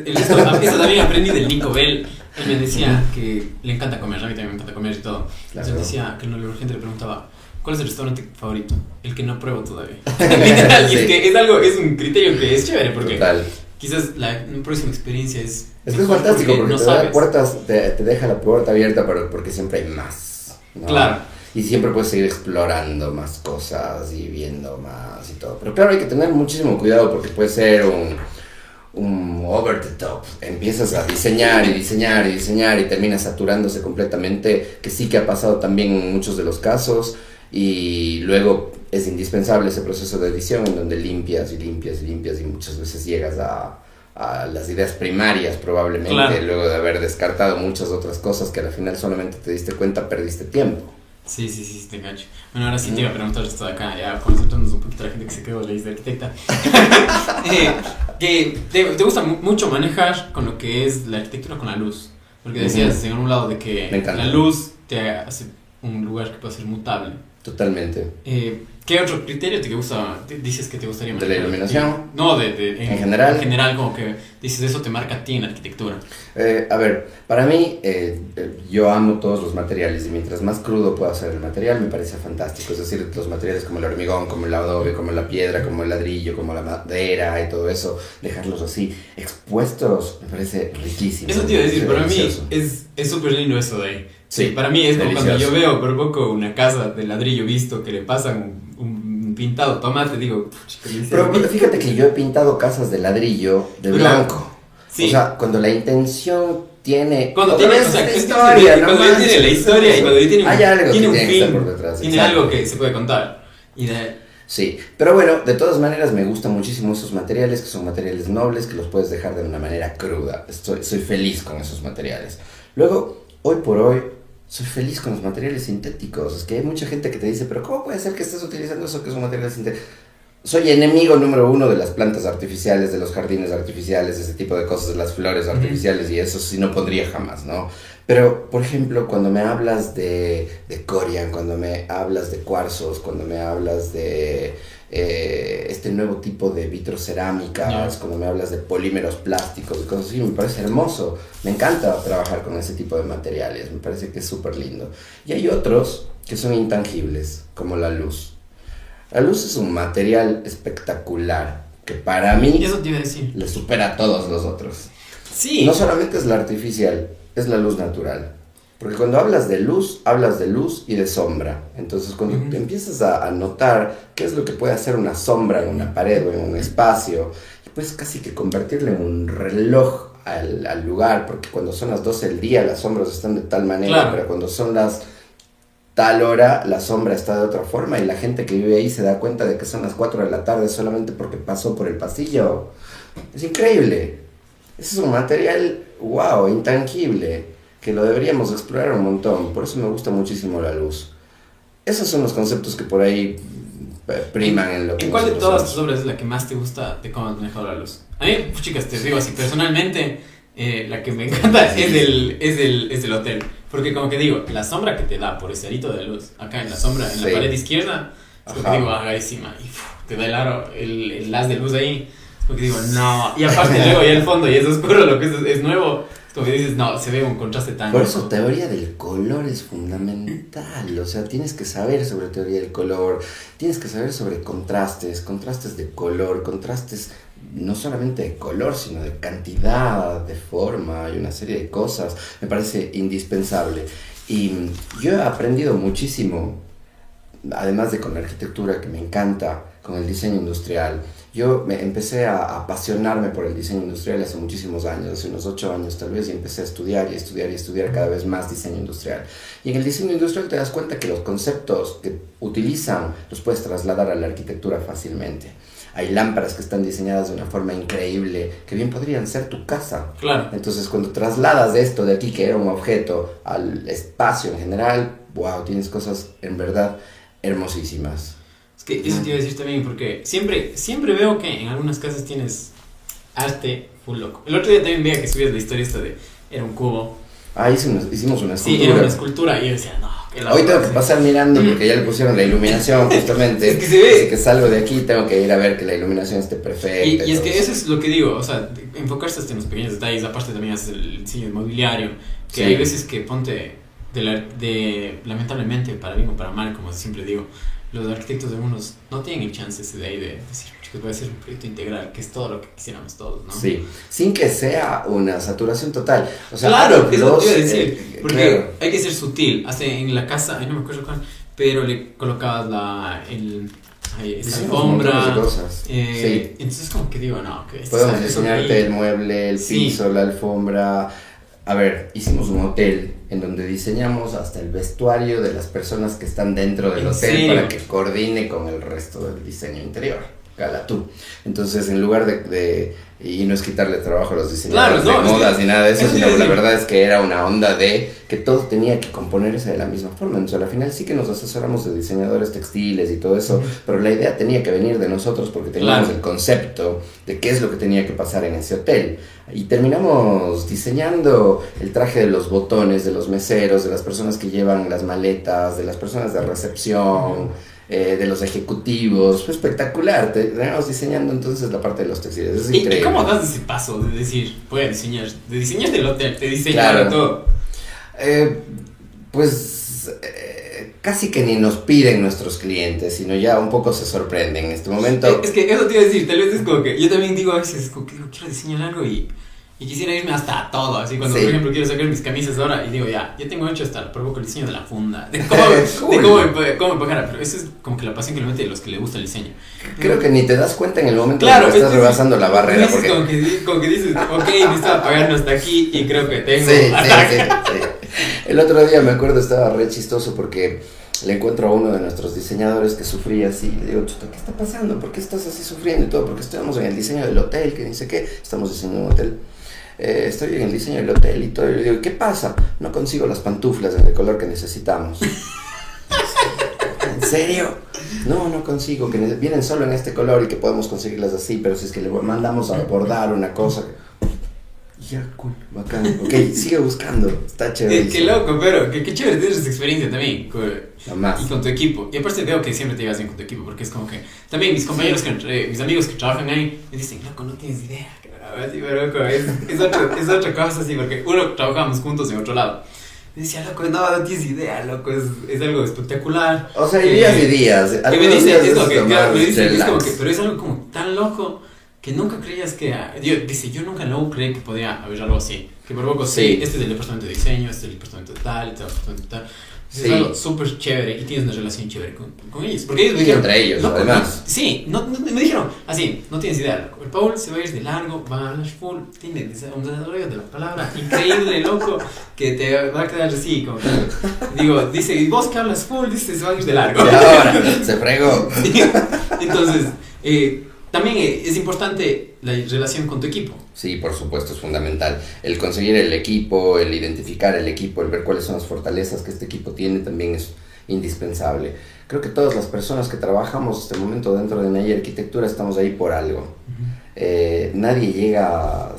esto también aprendí del Nico Bell. Él me decía que le encanta comer, a mí también me encanta comer y todo. Entonces Claro. decía que el neurologente le preguntaba, ¿cuál es el restaurante favorito? El que no pruebo todavía. Literal, y es Sí. que es algo, es un criterio que es chévere porque Total. Quizás la próxima experiencia es. Es que es fantástico porque, no te, da puertas, te, te deja la puerta abierta pero porque siempre hay más. ¿no? Claro. Y siempre puedes seguir explorando más cosas y viendo más y todo. Pero claro, hay que tener muchísimo cuidado porque puede ser un, un over the top. Empiezas a diseñar y diseñar y diseñar y terminas saturándose completamente, que sí que ha pasado también en muchos de los casos. Y luego es indispensable ese proceso de edición en donde limpias y limpias y limpias y muchas veces llegas a, a las ideas primarias probablemente, Claro. luego de haber descartado muchas otras cosas que al final solamente te diste cuenta, perdiste tiempo. Sí, sí, sí, te engancho. Bueno, ahora sí te iba a preguntar esto de acá, ya concentrándonos un poquito a la gente que se quedó leyes de arquitecta. Eh, que te, te gusta mu- mucho manejar con lo que es la arquitectura con la luz. Porque decías en un lado de que la luz te hace un lugar que puede ser mutable. Totalmente. Eh, ¿Qué otro criterio te gusta, te- dices que te gustaría ¿De la iluminación? No, de, de- ¿En general? En general, como que dices, eso te marca a ti en arquitectura. Eh, a ver, para mí, eh, eh, yo amo todos los materiales y mientras más crudo pueda ser el material, me parece fantástico. Es decir, los materiales como el hormigón, como el adobe, como la piedra, como el ladrillo, como la madera y todo eso, dejarlos así expuestos, me parece riquísimo. Eso te iba a decir, para mí es súper lindo eso de ahí. Sí, para mí es como cuando yo veo por poco una casa de ladrillo visto que le pasan un, un pintado tomate, digo. Pero fíjate que yo he pintado casas de ladrillo de Pero- blanco. Sí. O sea, cuando la intención tiene... cuando tiene, o sea, que historia, tiene, no cuando tiene la historia y cuando tiene un, Hay algo tiene que un tiene fin, por detrás. tiene exacto. algo que se puede contar. Y de, Sí, pero bueno, de todas maneras me gustan muchísimo esos materiales, que son materiales nobles, que los puedes dejar de una manera cruda. Estoy, soy feliz con esos materiales. Luego, hoy por hoy, soy feliz con los materiales sintéticos. Es que hay mucha gente que te dice, pero ¿cómo puede ser que estés utilizando eso que es un material sintético? Soy enemigo número uno de las plantas artificiales, de los jardines artificiales, ese tipo de cosas, de las flores artificiales y eso sí no pondría jamás, ¿no? Pero, por ejemplo, cuando me hablas de, de Corian, cuando me hablas de cuarzos, cuando me hablas de eh, este nuevo tipo de vitrocerámicas, Ya. cuando me hablas de polímeros plásticos y cosas así, me parece hermoso. Me encanta trabajar con ese tipo de materiales, me parece que es súper lindo. Y hay otros que son intangibles, como la luz. La luz es un material espectacular que para mí Eso te iba a decir. le supera a todos los otros. Sí. No solamente es la artificial, es la luz natural. Porque cuando hablas de luz, hablas de luz y de sombra. Entonces, cuando empiezas a, a notar qué es lo que puede hacer una sombra en una pared o en un espacio, puedes casi que convertirle en un reloj al, al lugar, porque cuando son las 12 del día, las sombras están de tal manera, Claro. pero cuando son las tal hora, la sombra está de otra forma, y la gente que vive ahí se da cuenta de que son las 4 de la tarde solamente porque pasó por el pasillo. Es increíble. Ese es un material, wow, intangible, que lo deberíamos explorar un montón. Por eso me gusta muchísimo la luz. Esos son los conceptos que por ahí eh, priman en lo que ¿En cuál de todas tus obras es la que más te gusta de cómo has manejado la luz? A mí, pues, chicas, te digo así, personalmente, eh, la que me encanta es del, es, del, es del hotel. Porque como que digo, la sombra que te da por ese arito de luz, acá en la sombra, en la Sí. pared izquierda, es como que digo, encima, y uf, te da el aro, el, el haz de luz ahí. Es como que digo, no. Y aparte luego ya el fondo y es oscuro, lo que es, es nuevo. Como dices, no, se ve un contraste tan... Por eso teoría del color es fundamental, o sea, tienes que saber sobre teoría del color, tienes que saber sobre contrastes, contrastes de color, contrastes no solamente de color, sino de cantidad, de forma y una serie de cosas, me parece indispensable. Y yo he aprendido muchísimo, además de con la arquitectura que me encanta, con el diseño industrial. Yo me empecé a apasionarme por el diseño industrial hace muchísimos años, hace unos ocho años tal vez, y empecé a estudiar y estudiar y estudiar cada vez más diseño industrial. Y en el diseño industrial te das cuenta que los conceptos que utilizan los puedes trasladar a la arquitectura fácilmente. Hay lámparas que están diseñadas de una forma increíble, que bien podrían ser tu casa. Claro. Entonces, cuando trasladas esto de aquí, que era un objeto, al espacio en general, wow, tienes cosas en verdad hermosísimas. Que eso te iba a decir también, porque siempre, siempre veo que en algunas casas tienes arte full loco. El otro día también veía que subías la historia esta de, era un cubo. Ah, hicimos, hicimos una Sí, escultura. era una escultura y yo decía, no, que la Hoy tengo que pasar mirando porque ya le pusieron la iluminación justamente. Es que se ve. Así que salgo de aquí tengo que ir a ver que la iluminación esté perfecta. Y, y es que eso es lo que digo, o sea, enfocarse hasta en los pequeños detalles, aparte también haces el diseño inmobiliario, que Sí. hay veces que ponte, de, la- de lamentablemente, para bien o para mal, como siempre digo, los arquitectos de unos no tienen el chance ese de ahí de decir, chicos, voy a hacer un proyecto integral, que es todo lo que quisiéramos todos, ¿no? Sí, sin que sea una saturación total. O sea, claro, es lo los, que iba a decir. eh, porque claro. hay que ser sutil. Hace en la casa, ay, no me acuerdo cuál, pero le colocabas la, el, ay, esa alfombra. cosas. eh, Entonces, como que digo, no, que Sí. Podemos diseñarte el mueble, el Sí. piso, la alfombra. A ver, hicimos un hotel en donde diseñamos hasta el vestuario de las personas que están dentro del ¿En hotel para que coordine con el resto del diseño interior. Cala tú. Entonces, en lugar de, de- Y no es quitarle trabajo a los diseñadores Claro, no, de es modas que- ni nada de eso, te sino a la verdad es que era una onda de que todo tenía que componerse de la misma forma. Entonces, al final sí que nos asesoramos de diseñadores textiles y todo eso, pero la idea tenía que venir de nosotros porque teníamos Claro. el concepto de qué es lo que tenía que pasar en ese hotel. Y terminamos diseñando el traje de los botones, de los meseros, de las personas que llevan las maletas, de las personas de recepción, eh, de los ejecutivos. Fue espectacular. Terminamos diseñando entonces la parte de los textiles. Es ¿Y, increíble. ¿Y cómo das ese paso de decir, voy a diseñar, de diseñar del hotel, de diseñar Claro. todo? Eh, pues eh, casi que ni nos piden nuestros clientes, sino ya un poco se sorprenden en este momento. Es que eso te iba a decir, tal vez es como que yo también digo a veces, como que digo, quiero diseñar algo y, y quisiera irme hasta todo. Así cuando, Sí. por ejemplo, quiero sacar mis camisas ahora y digo, ya, ya tengo hecho hasta provoco el diseño de la funda, de cómo, Cool. de cómo, me- cómo me pagara. Pero eso es como que la pasión que le mete a los que le gusta el diseño. Creo que ni te das cuenta en el momento Claro, que estás es- rebasando la barrera. Porque... como, que, di- como que dices, ok, me estaba pagando hasta aquí y creo que tengo Sí, sí, sí. El otro día me acuerdo, estaba re chistoso porque le encuentro a uno de nuestros diseñadores que sufría así. Le digo, chuta, ¿qué está pasando? ¿Por qué estás así sufriendo y todo? Porque estamos en el diseño del hotel, que dice que estamos diseñando un hotel. Eh, estoy en el diseño del hotel y todo. Y le digo, ¿qué pasa? No consigo las pantuflas en el color que necesitamos. ¿En serio? No, no consigo, que ne- vienen solo en este color y que podemos conseguirlas así, pero si es que le mandamos a bordar una cosa. Ya, cool, bacán. Ok, sigue buscando, está chévere. Qué, qué loco, pero qué, chévere tener esa experiencia también. con- Jamás. Y con tu equipo. Y aparte veo que siempre te llevas bien con tu equipo, porque es como que también mis compañeros, que, eh, mis amigos que trabajan ahí, me dicen, loco, no tienes idea. Así, pero loco, es, es, otra, es otra cosa así, porque uno trabajamos juntos en otro lado. decía, loco, no, no tienes idea, loco, es, es algo espectacular. O sea, hay días y días. Que me dice, días es es que, lo claro, me dice, es como que, pero es algo como tan loco que nunca creías que, ah, yo, dice, yo nunca no creí que podía haber algo así. Que por poco, sí, Sí. este es el departamento de diseño, este es el departamento de tal, este es el departamento de tal. Es Sí. algo súper chévere y tienes una relación chévere con, con ellos. Porque ellos me dijeron, entre ellos, "Loco, además. no- sí, no, no- me dijeron así, no tienes idea, loco. El Paul se va a ir de largo, va a hablar full, tiene un desarrollo de la palabra increíble, loco, que te va a quedar así, como que, digo, dice, y vos que hablas full, dice, se va a ir de largo. Y ahora, se fregó. Entonces, eh, también es importante la relación con tu equipo. Sí, por supuesto, es fundamental. El conseguir el equipo, el identificar el equipo, el ver cuáles son las fortalezas que este equipo tiene también es indispensable. Creo que todas las personas que trabajamos este momento dentro de Naya Arquitectura estamos ahí por algo. Eh, nadie llega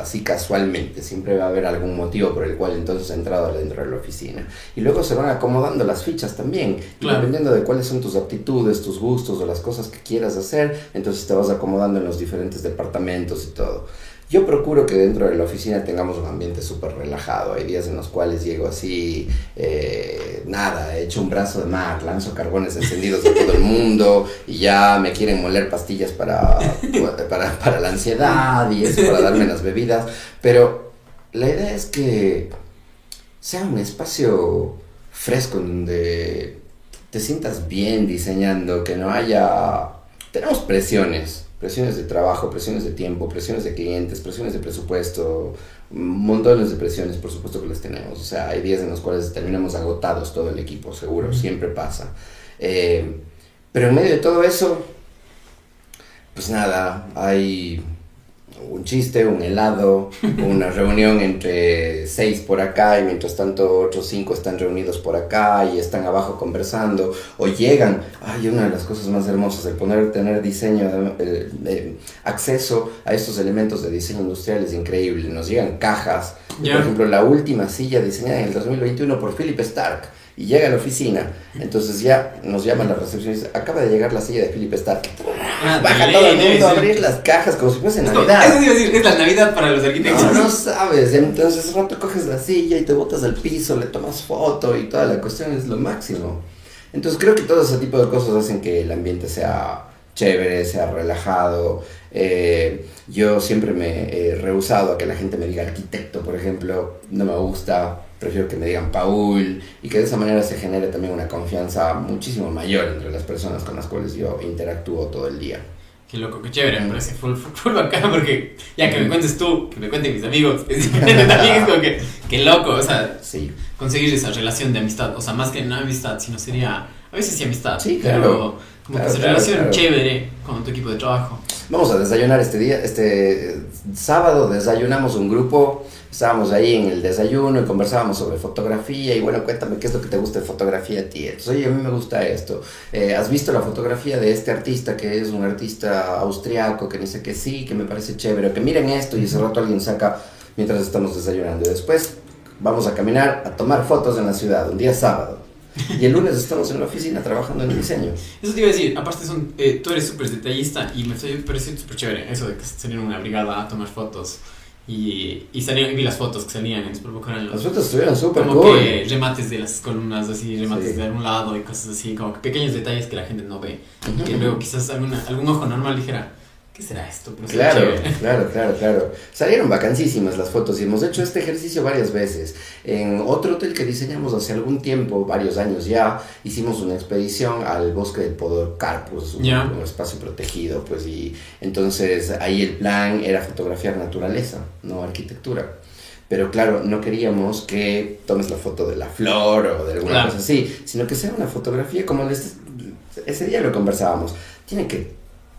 así casualmente, siempre va a haber algún motivo por el cual entonces ha entrado dentro de la oficina. Y luego se van acomodando las fichas también, Claro. dependiendo de cuáles son tus aptitudes, tus gustos o las cosas que quieras hacer, entonces te vas acomodando en los diferentes departamentos y todo. Yo procuro que dentro de la oficina tengamos un ambiente súper relajado. Hay días en los cuales llego así, eh, nada, he hecho un brazo de mar, lanzo carbones encendidos a todo el mundo y ya me quieren moler pastillas para, para, para la ansiedad y eso para darme las bebidas. Pero la idea es que sea un espacio fresco donde te sientas bien diseñando, que no haya... Tenemos presiones, presiones de trabajo, presiones de tiempo, presiones de clientes, presiones de presupuesto, montones de presiones, por supuesto que las tenemos. O sea, hay días en los cuales terminamos agotados todo el equipo, seguro, siempre pasa. Eh, pero en medio de todo eso, pues nada, hay un chiste, un helado, una reunión entre seis por acá y mientras tanto otros cinco están reunidos por acá y están abajo conversando o llegan. Ay, una de las cosas más hermosas, el poder tener diseño, eh, eh, acceso a estos elementos de diseño industrial es increíble. Nos llegan cajas. Por ejemplo, la última silla diseñada en el 2021 por Philip Stark. Y llega a la oficina, entonces ya nos llaman la recepción y dice, acaba de llegar la silla de Philip Stark. Ah, Baja todo el mundo a abrir las cajas como si fuese Navidad. Eso iba a decir, es la Navidad para los arquitectos. No, no sabes, entonces rato coges la silla y te botas al piso, le tomas foto y toda la cuestión es lo máximo. Entonces creo que todo ese tipo de cosas hacen que el ambiente sea chévere, sea relajado. Eh, yo siempre me he rehusado a que la gente me diga arquitecto, por ejemplo, no me gusta, prefiero que me digan Paul y que de esa manera se genere también una confianza muchísimo mayor entre las personas con las cuales yo interactúo todo el día. Qué loco, qué chévere, me parece full, full, full bacán porque ya que me cuentes tú, que me cuenten mis amigos, es diferente también, es como que, qué loco, o sea, Sí. conseguir esa relación de amistad, o sea, más que no amistad, sino sería, a veces sí amistad, Sí, pero claro. como Claro, que esa claro, relación claro. chévere con tu equipo de trabajo. Vamos a desayunar este día, este sábado desayunamos un grupo, estábamos ahí en el desayuno y conversábamos sobre fotografía y bueno, cuéntame qué es lo que te gusta de fotografía a ti. Entonces, oye, a mí me gusta esto. Eh, ¿Has visto la fotografía de este artista que es un artista austriaco que dice que sí, que me parece chévere, que miren esto y ese rato alguien saca mientras estamos desayunando y después vamos a caminar a tomar fotos en la ciudad, un día sábado. Y el lunes estamos en la oficina trabajando en diseño. Eso te iba a decir, aparte son, eh, tú eres súper detallista y me pareció súper chévere eso de que salieron una brigada a tomar fotos y, y salieron, y vi las fotos que salían en Superbook eran Las fotos estuvieron súper como cool. que remates de las columnas así, remates Sí. de algún lado y cosas así, como que pequeños detalles que la gente no ve y que luego quizás alguna, algún ojo normal dijera, ¿qué será esto? Pero Claro, claro, claro, claro. Salieron vacancísimas las fotos y hemos hecho este ejercicio varias veces. En otro hotel que diseñamos hace algún tiempo, varios años ya, hicimos una expedición al bosque del Podocarpus, un, un espacio protegido, pues, y entonces ahí el plan era fotografiar naturaleza, no arquitectura. Pero claro, no queríamos que tomes la foto de la flor o de alguna Claro. cosa así, sino que sea una fotografía como les- ese día lo conversábamos. Tiene que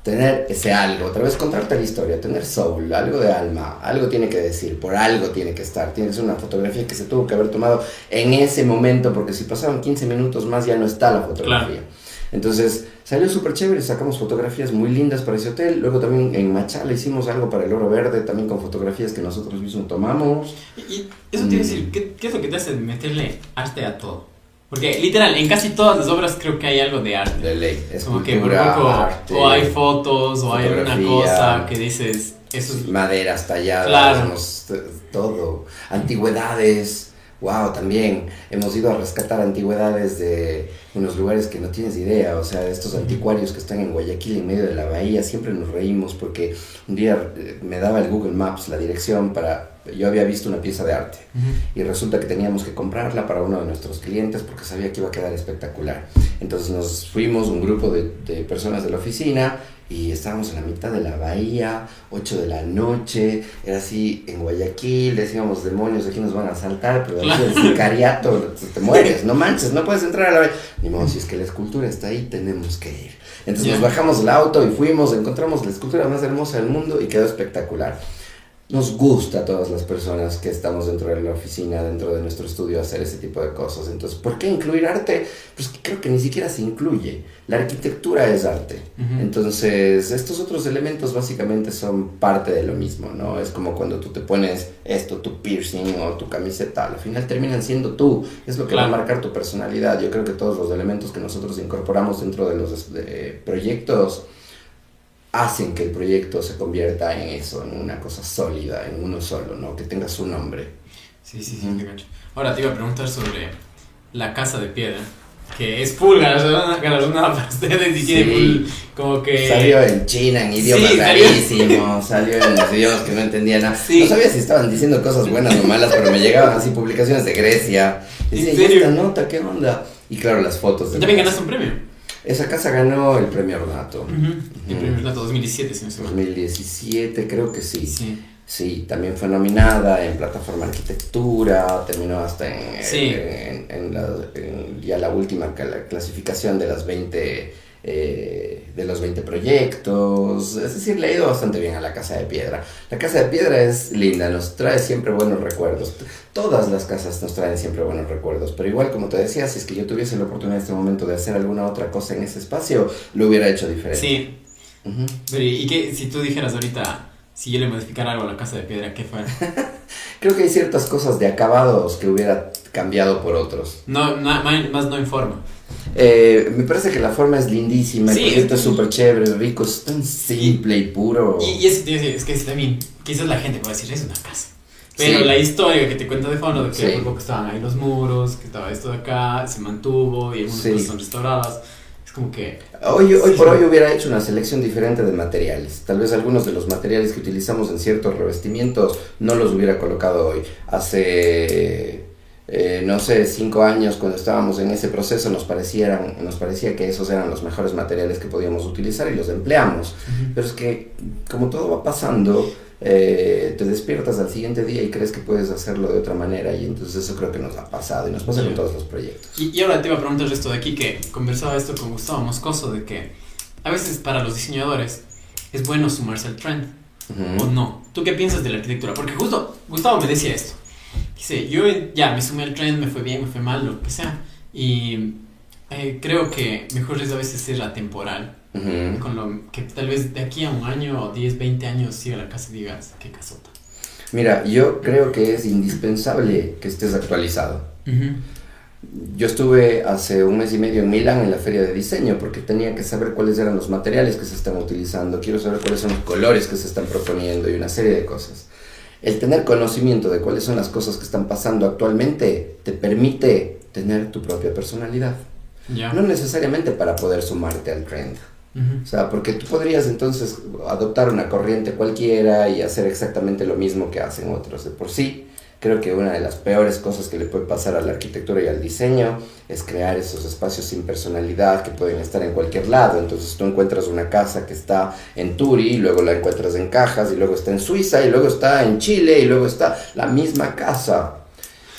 tener ese algo, otra vez contarte la historia, tener soul, algo de alma, algo tiene que decir, por algo tiene que estar, tiene que ser una fotografía que se tuvo que haber tomado en ese momento, porque si pasaron 15 minutos más ya no está la fotografía. Entonces salió súper chévere, sacamos fotografías muy lindas para ese hotel, luego también en Machala hicimos algo para el Oro Verde, también con fotografías que nosotros mismos tomamos. Y y eso te iba a decir, ¿qué, qué es lo que te hace meterle arte a todo? Porque literal, en casi todas las obras creo que hay algo de arte. De ley, Como que por poco, arte, o hay fotos, o hay alguna cosa que dices, eso es... maderas talladas, Claro. t- todo, antigüedades. Wow, también hemos ido a rescatar antigüedades de unos lugares que no tienes idea, o sea, estos anticuarios que están en Guayaquil en medio de la bahía, siempre nos reímos porque un día eh, me daba el Google Maps la dirección para, yo había visto una pieza de arte y resulta que teníamos que comprarla para uno de nuestros clientes porque sabía que iba a quedar espectacular. Entonces nos fuimos un grupo de, de personas de la oficina, y estábamos en la mitad de la bahía, 8 de la noche, era así en Guayaquil, decíamos, demonios, aquí nos van a saltar, pero aquí el sicariato, te mueres, no manches, no puedes entrar a la bahía. Ni modo, si es que la escultura está ahí, tenemos que ir. Entonces nos bajamos del auto y fuimos, encontramos la escultura más hermosa del mundo y quedó espectacular nos gusta a todas las personas que estamos dentro de la oficina, dentro de nuestro estudio, hacer ese tipo de cosas. Entonces, ¿por qué incluir arte? Pues creo que ni siquiera se incluye. La arquitectura es arte. Entonces, estos otros elementos básicamente son parte de lo mismo, ¿no? Es como cuando tú te pones esto, tu piercing o tu camiseta, al final terminan siendo tú. Es lo que va a marcar tu personalidad. Yo creo que todos los elementos que nosotros incorporamos dentro de los proyectos hacen que el proyecto se convierta en eso, en una cosa sólida, en uno solo, ¿no? Que tenga su nombre. Sí, sí, sí, Ahora te iba a preguntar sobre la casa de piedra, que es full galardonada para ustedes y tiene full, como que... Salió en China, en idiomas rarísimos, salió en los idiomas que no entendía nada. No sabía si estaban diciendo cosas buenas o malas, pero me llegaban así publicaciones de Grecia. Decía, ¿y esta nota qué onda? Y claro, las fotos. De ¿También ganaste un premio? Esa casa ganó el premio Ornato. El premio Ornato 2017, si no sé 2017, creo que sí. sí. Sí, también fue nominada en plataforma arquitectura, terminó hasta en, en, la, ya la última clasificación de las 20 eh, de los 20 proyectos, es decir, le ha ido bastante bien a la Casa de Piedra. La Casa de Piedra es linda, nos trae siempre buenos recuerdos. Todas las casas nos traen siempre buenos recuerdos, pero igual como te decía, si es que yo tuviese la oportunidad en este momento de hacer alguna otra cosa en ese espacio, lo hubiera hecho diferente. Sí. Pero, ¿y qué, si tú dijeras ahorita, si yo le modificara algo a la Casa de Piedra, qué fuera? Creo que hay ciertas cosas de acabados que hubiera cambiado por otros. No, más no informa. Eh, me parece que la forma es lindísima, el proyecto es súper chévere, rico, es tan simple y puro. Y, y es, es, que también, quizás la gente puede decir, es una casa. Pero la historia que te cuenta de fondo, de que sí. poco estaban ahí los muros, que estaba esto de acá, se mantuvo y algunas cosas son restauradas. Es como que. Hoy, hoy por hoy hubiera hecho una selección diferente de materiales. Tal vez algunos de los materiales que utilizamos en ciertos revestimientos no los hubiera colocado hoy. Hace eh, no sé, cinco años cuando estábamos en ese proceso nos, parecieran, nos parecía que esos eran los mejores materiales que podíamos utilizar y los empleamos. Pero es que como todo va pasando, eh, te despiertas al siguiente día y crees que puedes hacerlo de otra manera y entonces eso creo que nos ha pasado y nos pasa con todos los proyectos. Y, ahora te iba a preguntar esto de aquí, que conversaba esto con Gustavo Moscoso, de que a veces para los diseñadores es bueno sumarse al trend o no. ¿Tú qué piensas de la arquitectura? Porque justo Gustavo me decía esto Dice, yo ya me sumé al tren, me fue bien, me fue mal, lo que sea. Y eh, creo que mejor es a veces ser atemporal. Con lo que tal vez de aquí a un año o 10, 20 años siga la casa y digas, qué casota. Mira, yo creo que es indispensable que estés actualizado. Yo estuve hace un mes y medio en Milán en la feria de diseño porque tenía que saber cuáles eran los materiales que se están utilizando, quiero saber cuáles son los colores que se están proponiendo y una serie de cosas el tener conocimiento de cuáles son las cosas que están pasando actualmente te permite tener tu propia personalidad. No necesariamente para poder sumarte al trend. O sea, porque tú podrías entonces adoptar una corriente cualquiera y hacer exactamente lo mismo que hacen otros de por sí. Creo que una de las peores cosas que le puede pasar a la arquitectura y al diseño es crear esos espacios sin personalidad que pueden estar en cualquier lado. Entonces tú encuentras una casa que está en Turi, y luego la encuentras en Cajas, y luego está en Suiza, y luego está en Chile, y luego está la misma casa.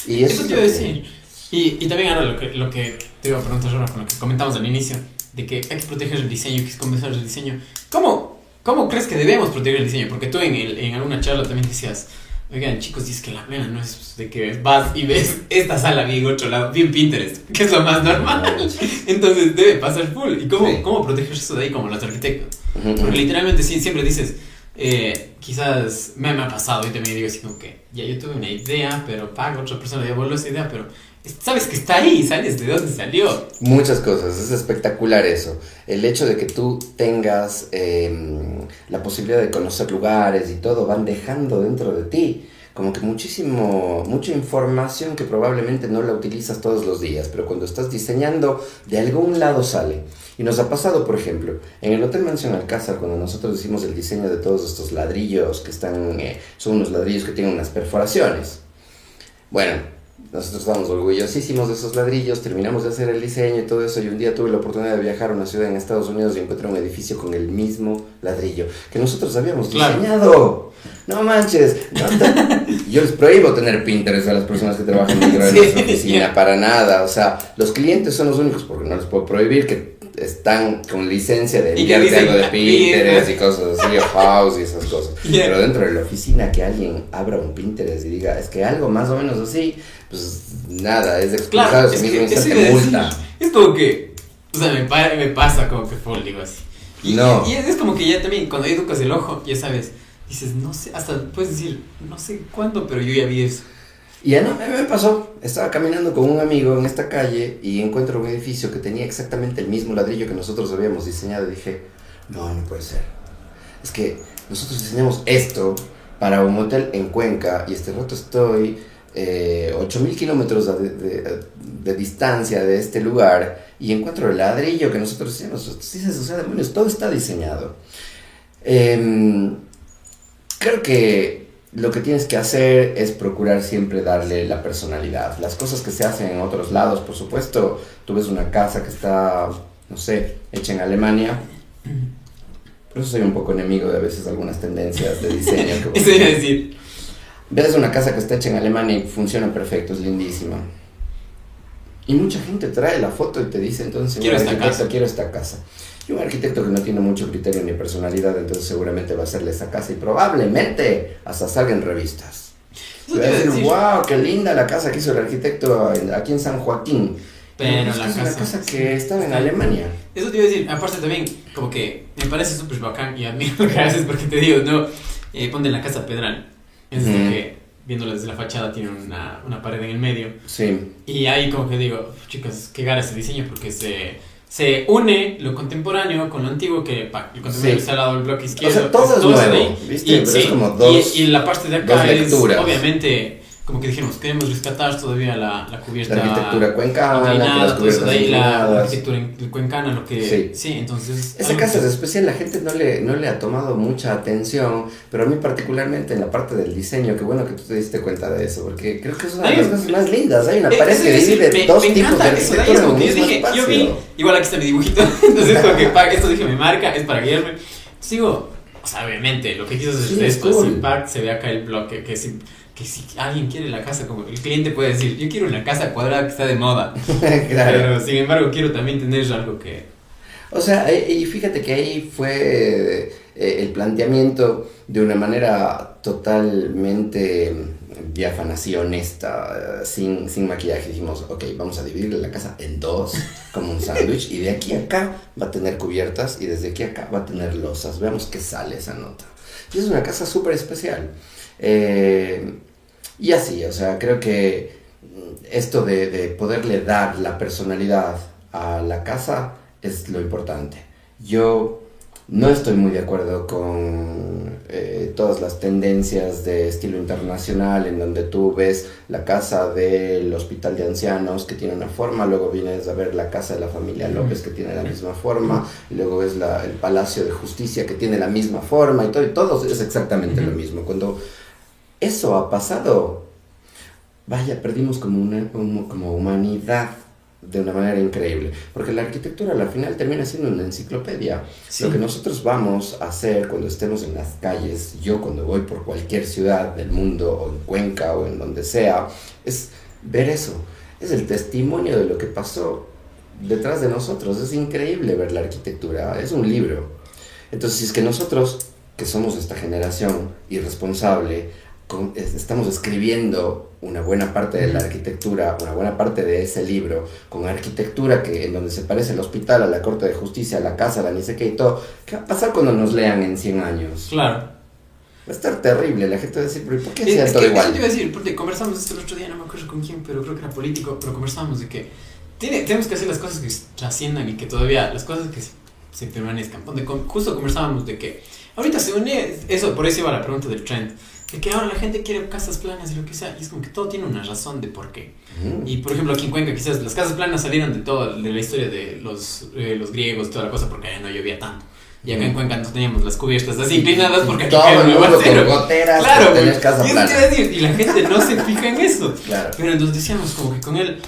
Y eso, te iba a decir. Y, y, también ahora lo que, lo que te iba a preguntar ahora con lo que comentamos al inicio, de que hay que proteger el diseño, que es comenzar el diseño. ¿Cómo, ¿Cómo crees que debemos proteger el diseño? Porque tú en, el, en alguna charla también decías Oigan, chicos, dices que la pena no es de que vas y ves esta sala bien otro lado, bien Pinterest, que es lo más normal. Entonces debe pasar full. ¿Y cómo, cómo proteges eso de ahí como los arquitectos? Porque literalmente sí, siempre dices, eh, quizás me, me, ha pasado y también digo así como que ya yo tuve una idea, pero pago otra persona volvió esa idea, pero sabes que está ahí, sabes de dónde salió. Muchas cosas, es espectacular eso. El hecho de que tú tengas em, la posibilidad de conocer lugares y todo, van dejando dentro de ti como que muchísimo, mucha información que probablemente no la utilizas todos los días, pero cuando estás diseñando, de algún lado sale. Y nos ha pasado, por ejemplo, en el Hotel Mansión Alcázar, cuando nosotros hicimos el diseño de todos estos ladrillos que están, eh, son unos ladrillos que tienen unas perforaciones. Bueno, nosotros estábamos orgullosísimos de esos ladrillos, terminamos de hacer el diseño y todo eso, y un día tuve la oportunidad de viajar a una ciudad en Estados Unidos y encontré un edificio con el mismo ladrillo que nosotros habíamos diseñado. No manches. yo les prohíbo tener Pinterest a las personas que trabajan de nuestra oficina, para nada. O sea, los clientes son los únicos, porque no les puedo prohibir que están con licencia de enviarte algo de Pinterest y cosas así, o House y esas cosas. Pero dentro de la oficina que alguien abra un Pinterest y diga, es que algo más o menos así, pues nada, es expulsado claro, es mismo instante multa. Es como que, o sea, me, me pasa como que full, digo así. Y, no. y, es como que ya también, cuando educas el ojo, ya sabes, dices, no sé, hasta puedes decir, no sé cuándo, pero yo ya vi eso. Y ya no, me pasó, estaba caminando con un amigo en esta calle y encuentro un edificio que tenía exactamente el mismo ladrillo que nosotros habíamos diseñado y dije, no, no puede ser. Es que nosotros diseñamos esto para un hotel en Cuenca y este rato estoy eh, 8.000 kilómetros de, distancia de este lugar y encuentro el ladrillo que nosotros hicimos. Dices, o sea, demonios, todo está diseñado. Em, creo que lo que tienes que hacer es procurar siempre darle la personalidad. Las cosas que se hacen en otros lados, por supuesto, tú ves una casa que está, no sé, hecha en Alemania. Por eso soy un poco enemigo de a veces algunas tendencias de diseño. Que Eso iba a decir. Ves una casa que está hecha en Alemania y funciona perfecto, es lindísima. Y mucha gente trae la foto y te dice, entonces, quiero esta casa. quiero esta casa. Y un arquitecto que no tiene mucho criterio ni personalidad, entonces seguramente va a hacerle esa casa y probablemente hasta salga en revistas. Y va a decir, wow, qué linda la casa que hizo el arquitecto aquí en San Joaquín. Pero la es casa, una casa que estaba en Alemania. Eso te iba a decir, aparte también, como que me parece súper bacán y admiro haces porque te digo, no, eh, ponte en la casa Pedral. Es que viéndola desde la fachada tiene una, una, pared en el medio. Sí. Y ahí como que digo, chicas, qué gara ese diseño porque se, se une lo contemporáneo con lo antiguo que pa, el contemporáneo está al lado del bloque izquierdo. O sea, todo es nuevo, ¿viste? Y, Pero es como dos, y, y, la parte de acá es obviamente como que dijimos, queremos rescatar todavía la, la cubierta. La arquitectura cuencana, las cubiertas de ahí la, arquitectura cuencana, lo que. Sí, sí entonces. Esa casa es especial, la gente no le, no le ha tomado mucha atención, pero a mí, particularmente en la parte del diseño, qué bueno que tú te diste cuenta de eso, porque creo que es una de las cosas más lindas. Hay una pared que divide dos tipos de arquitectura en un mismo dije, espacio. Yo vi, igual aquí está mi dibujito, entonces, como que esto dije, mi marca es para guiarme. Sigo, o sea, obviamente, lo que quiso decir es esto, cool. Impact, se ve acá el bloque, que es que si alguien quiere la casa, como el cliente puede decir, yo quiero una casa cuadrada que está de moda. claro. Pero sin embargo quiero también tener algo que... O sea, y fíjate que ahí fue eh, el planteamiento de una manera totalmente diáfana, así honesta, sin, sin maquillaje. Dijimos, ok, vamos a dividir la casa en dos, como un sándwich, y de aquí a acá va a tener cubiertas y desde aquí a acá va a tener losas. Veamos qué sale esa nota. Y es una casa súper especial. Eh, y así, o sea, creo que esto de, de, poderle dar la personalidad a la casa es lo importante. Yo no estoy muy de acuerdo con eh, todas las tendencias de estilo internacional en donde tú ves la casa del hospital de ancianos que tiene una forma, luego vienes a ver la casa de la familia López que tiene la misma forma, y luego ves la, el Palacio de Justicia que tiene la misma forma y todo, y todo es exactamente lo mismo. Cuando eso ha pasado, vaya, perdimos como, una, como, humanidad de una manera increíble, porque la arquitectura al final termina siendo una enciclopedia. Lo que nosotros vamos a hacer cuando estemos en las calles, yo cuando voy por cualquier ciudad del mundo, o en Cuenca, o en donde sea, es ver eso, es el testimonio de lo que pasó detrás de nosotros. Es increíble ver la arquitectura, es un libro. Entonces, si es que nosotros, que somos esta generación irresponsable, estamos escribiendo una buena parte de la arquitectura, una buena parte de ese libro, con arquitectura que en donde se parece el hospital, a la Corte de Justicia, a la casa, a la ni sé qué y todo, ¿qué va a pasar cuando nos lean en 100 años? Claro. Va a estar terrible, la gente va a decir, pero ¿por qué es, todo igual? te iba a decir, porque conversamos esto el otro día, no me acuerdo con quién, pero creo que era político, pero conversamos de que tiene, tenemos que hacer las cosas que trasciendan y que todavía, las cosas que se, permanezcan. justo conversábamos de que ahorita se une, eso, por eso iba la pregunta del trend de que ahora la gente quiere casas planas y lo que sea, y es como que todo tiene una razón de por qué. Ujú. Y por ejemplo, aquí en Cuenca, quizás las casas planas salieron de todo, de la historia de los, eh, los griegos, toda la cosa, porque no llovía tanto. Y acá en Cuenca no teníamos las cubiertas así inclinadas porque aquí todo el un mundo goteras Claro, güey. casa Y plana. y la gente no se fija en eso. Claro. Pero entonces decíamos como que con él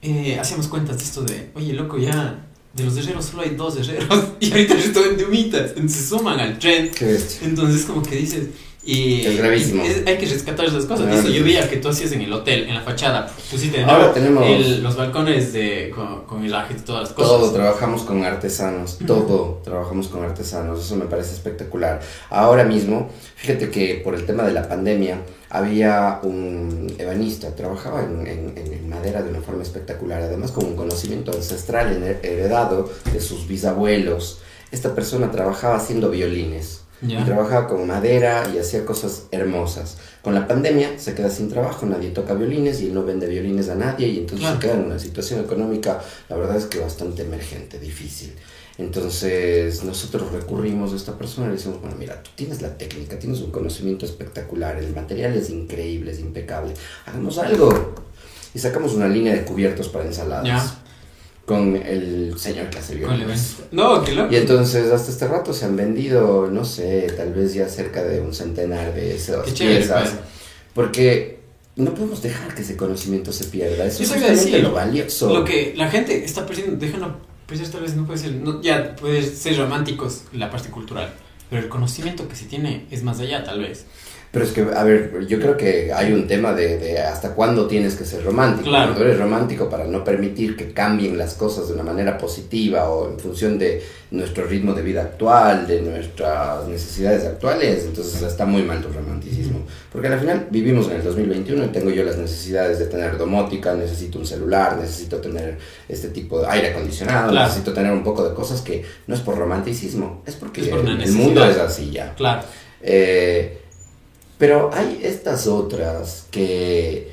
eh, hacíamos cuentas de esto de, oye, loco, ya de los herreros solo hay dos herreros y ahorita el resto vende humitas. Entonces se suman al bestia. Entonces como que dices... Y, Es gravísimo. es- hay que rescatar esas cosas. Claro. Eso yo veía que tú hacías en el hotel, en la fachada, pusiste Ahora tenemos- el- los balcones de, con, con el y todas las cosas. Todo, trabajamos con artesanos, todo trabajamos con artesanos, eso me parece espectacular. Ahora mismo, fíjate que por el tema de la pandemia, había un ebanista, trabajaba en, en- en madera de una forma espectacular, además con un conocimiento ancestral her- heredado de sus bisabuelos. Esta persona trabajaba haciendo violines. Ya. Y trabajaba con madera y hacía cosas hermosas. Con la pandemia se queda sin trabajo, nadie toca violines y él no vende violines a nadie y entonces Claro. se queda en una situación económica, la verdad es que bastante emergente, difícil. Entonces nosotros recurrimos a esta persona y le decimos, bueno, mira, tú tienes la técnica, tienes un conocimiento espectacular, el material es increíble, es impecable, hagamos algo. Y sacamos una línea de cubiertos para ensaladas. Ya. Con el señor que hace Con el violines. evento. No, qué loco. Y entonces hasta este rato se han vendido, no sé, tal vez ya cerca de un centenar de esas Qué chévere, piezas. pues. Porque no podemos dejar que ese conocimiento se pierda. Eso es justamente lo valioso. Lo que la gente está perdiendo, déjalo, pues tal vez no puede ser, no, ya puede ser románticos la parte cultural, pero el conocimiento que se tiene es más allá, tal vez. Pero es que, a ver, yo creo que hay un tema de, de hasta cuándo tienes que ser romántico. Claro. Cuando eres romántico para no permitir que cambien las cosas de una manera positiva o en función de nuestro ritmo de vida actual, de nuestras necesidades actuales, entonces está muy mal tu romanticismo. Porque al final vivimos en el 2021 y tengo yo las necesidades de tener domótica, necesito un celular, necesito tener este tipo de aire acondicionado, Claro. necesito tener un poco de cosas que no es por romanticismo, es porque Es por una el mundo es así ya. Claro. Eh, pero hay estas otras que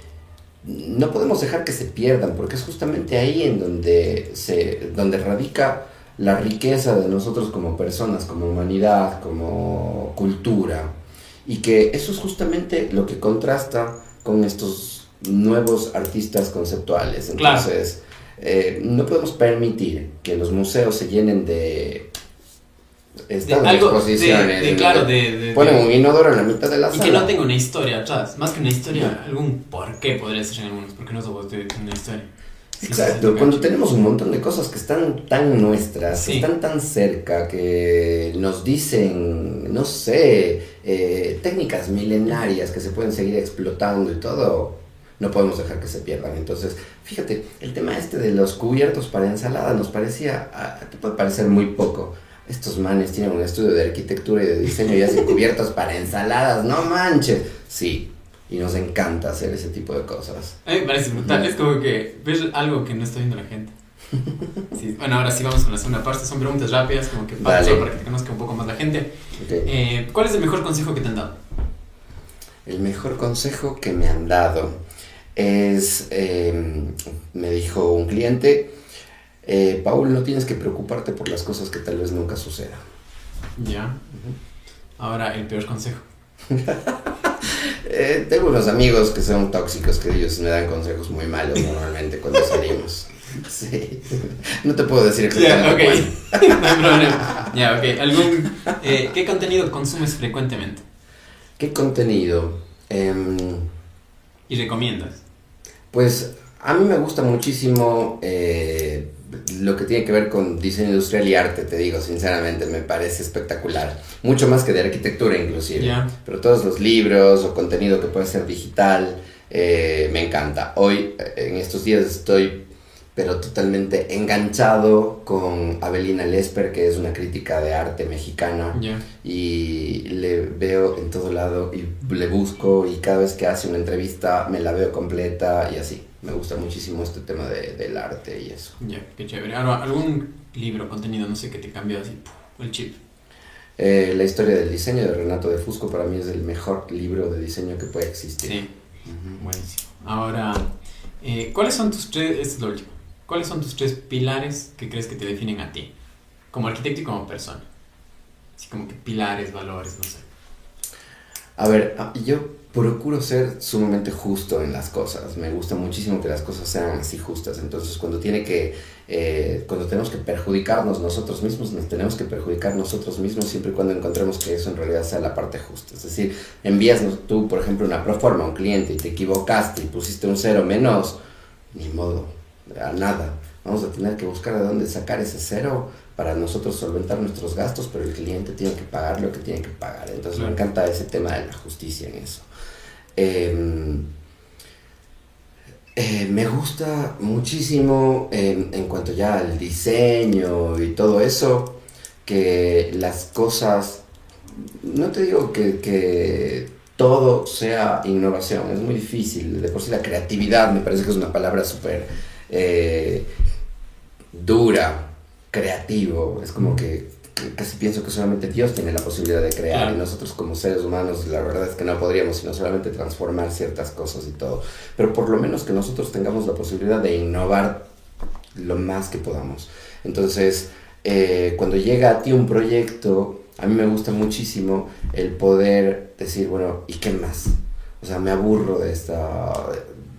no podemos dejar que se pierdan, porque es justamente ahí en donde, se, donde radica la riqueza de nosotros como personas, como humanidad, como cultura. Y que eso es justamente lo que contrasta con estos nuevos artistas conceptuales. Claro. Entonces, eh, no podemos permitir que los museos se llenen de... De Estas algo, de, exposiciones. de- en claro, de, de- Ponen de- un inodoro en la mitad de la y sala. que no tenga una historia atrás, más que una historia, algún por qué podría ser en algunos, porque no somos de una historia. Sí, Exacto, sí, cuando tenemos un montón de cosas que están tan nuestras, Sí. que están tan cerca, que nos dicen, no sé, eh, técnicas milenarias que se pueden seguir explotando y todo, no podemos dejar que se pierdan. Entonces, fíjate, el tema este de los cubiertos para ensalada nos parecía, ah, te puede parecer muy poco. Estos manes tienen un estudio de arquitectura y de diseño y hacen cubiertos para ensaladas, no manches. Sí, y nos encanta hacer ese tipo de cosas. A mí me parece brutal, es como que ver algo que no está viendo la gente. Sí, Bueno, ahora sí vamos con la segunda parte, son preguntas rápidas, como que para, para que te conozca un poco más la gente. Eh, ¿Cuál es el mejor consejo que te han dado? El mejor consejo que me han dado es, eh, me dijo un cliente, eh, Paul, no tienes que preocuparte por las cosas que tal vez nunca sucedan. Ya. Ahora, el peor consejo. Eh, tengo unos amigos que son tóxicos, que ellos me dan consejos muy malos normalmente cuando salimos. Sí. No te puedo decir Ya, exactamente ok. no hay problema. Ya, ok. ¿Algún, eh, ¿Qué contenido consumes frecuentemente ¿Qué contenido? Em, y recomiendas? Pues a mí me gusta muchísimo eh, lo que tiene que ver con diseño industrial y arte, te digo, sinceramente, me parece espectacular. Mucho más que de arquitectura inclusive. Pero todos los libros o contenido que puede ser digital, eh, me encanta. Hoy, eh, en estos días, estoy pero totalmente enganchado con Avelina Lesper, que es una crítica de arte mexicana Ya. y le veo en todo lado y le busco y cada vez que hace una entrevista me la veo completa y así. Me gusta muchísimo este tema de- del arte y eso. Ya, qué chévere. Ahora, ¿algún libro, contenido, no sé, que te cambió así el chip? Eh, la historia del diseño de Renato de Fusco para mí es el mejor libro de diseño que puede existir. Sí, Ujú. buenísimo. Ahora, eh, ¿cuáles son tus tres, esta es la última, ¿cuáles son tus tres pilares que crees que te definen a ti? Como arquitecto y como persona. Así como que pilares, valores, no sé. A ver, ah, yo procuro ser sumamente justo en las cosas. Me gusta muchísimo que las cosas sean así justas. Entonces, cuando tiene que, eh, cuando tenemos que perjudicarnos nosotros mismos, nos tenemos que perjudicar nosotros mismos siempre y cuando encontremos que eso en realidad sea la parte justa. Es decir, envías tú, por ejemplo, una proforma a un cliente y te equivocaste y pusiste un cero menos, ni modo, a nada. Vamos a tener que buscar de dónde sacar ese cero para nosotros solventar nuestros gastos, pero el cliente tiene que pagar lo que tiene que pagar. Entonces me encanta ese tema de la justicia en eso. Em, eh, me gusta muchísimo en cuanto ya al diseño y todo eso, que las cosas, no te digo que, que todo sea innovación, es muy difícil, de por sí la creatividad me parece que es una palabra súper eh, dura, creativo, es como que casi pienso que solamente Dios tiene la posibilidad de crear y nosotros como seres humanos la verdad es que no podríamos sino solamente transformar ciertas cosas y todo. Pero por lo menos que nosotros tengamos la posibilidad de innovar lo más que podamos. Entonces, eh, cuando llega a ti un proyecto, a mí me gusta muchísimo el poder decir, bueno, ¿y qué más? O sea, me aburro de esta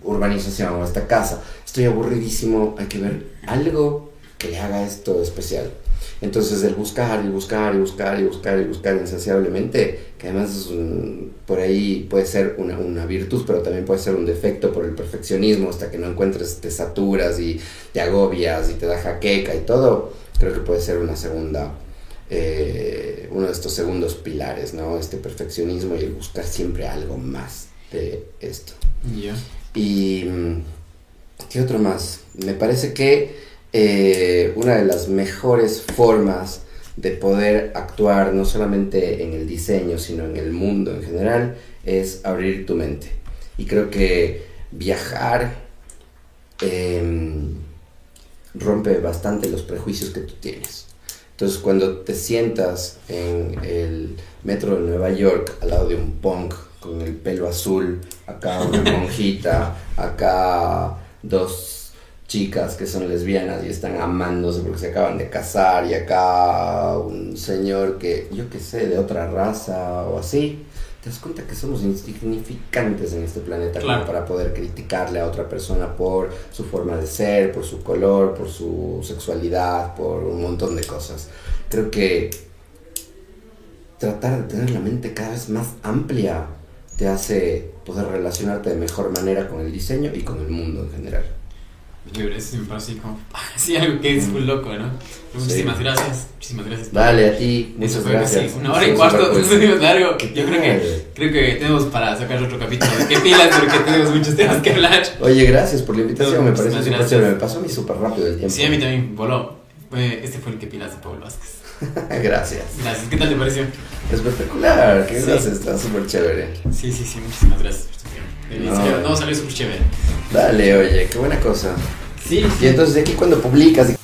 urbanización o esta casa. Estoy aburridísimo, hay que ver algo que le haga esto especial. Entonces el buscar y buscar y buscar y buscar y buscar insaciablemente, que además es por ahí puede ser una, una, virtud, pero también puede ser un defecto por el perfeccionismo, hasta que no encuentres, te saturas y te agobias y te da jaqueca y todo, creo que puede ser una segunda, eh, uno de estos segundos pilares, ¿no? Este perfeccionismo y el buscar siempre algo más de esto. Y, ¿qué otro más? Me parece que eh, una de las mejores formas de poder actuar no solamente en el diseño, sino en el mundo en general, es abrir tu mente. Y creo que viajar em, rompe bastante los prejuicios que tú tienes. Entonces cuando te sientas en el metro de Nueva York al lado de un punk con el pelo azul, acá una monjita, acá dos chicas que son lesbianas y están amándose porque se acaban de casar y acá un señor que yo qué sé de otra raza o así te das cuenta que somos insignificantes en este planeta para poder criticarle a otra persona por su forma de ser, por su color, por su sexualidad, por un montón de cosas. Creo que tratar de tener la mente cada vez más amplia te hace poder relacionarte de mejor manera con el diseño y con el mundo en general. Eso me parece como así algo que es muy loco, ¿no? Muchísimas gracias, muchísimas gracias. Dale, a ti, muchas gracias. una hora y cuarto, largo. Yo creo que, creo que tenemos para sacar otro capítulo de qué pilas porque tenemos muchos temas que hablar. Oye, gracias por la invitación, me parece súper chévere, me pasó a mí súper rápido el tiempo. Sí, a mí también, voló. Este fue el que pilas de Pablo Vázquez. gracias. Gracias, ¿qué tal te pareció? Espectacular, qué gracias, está súper chévere. Sí, sí, sí, muchísimas gracias no, no salió súper chévere. Dale, oye, qué buena cosa. Sí. Y entonces aquí cuando publicas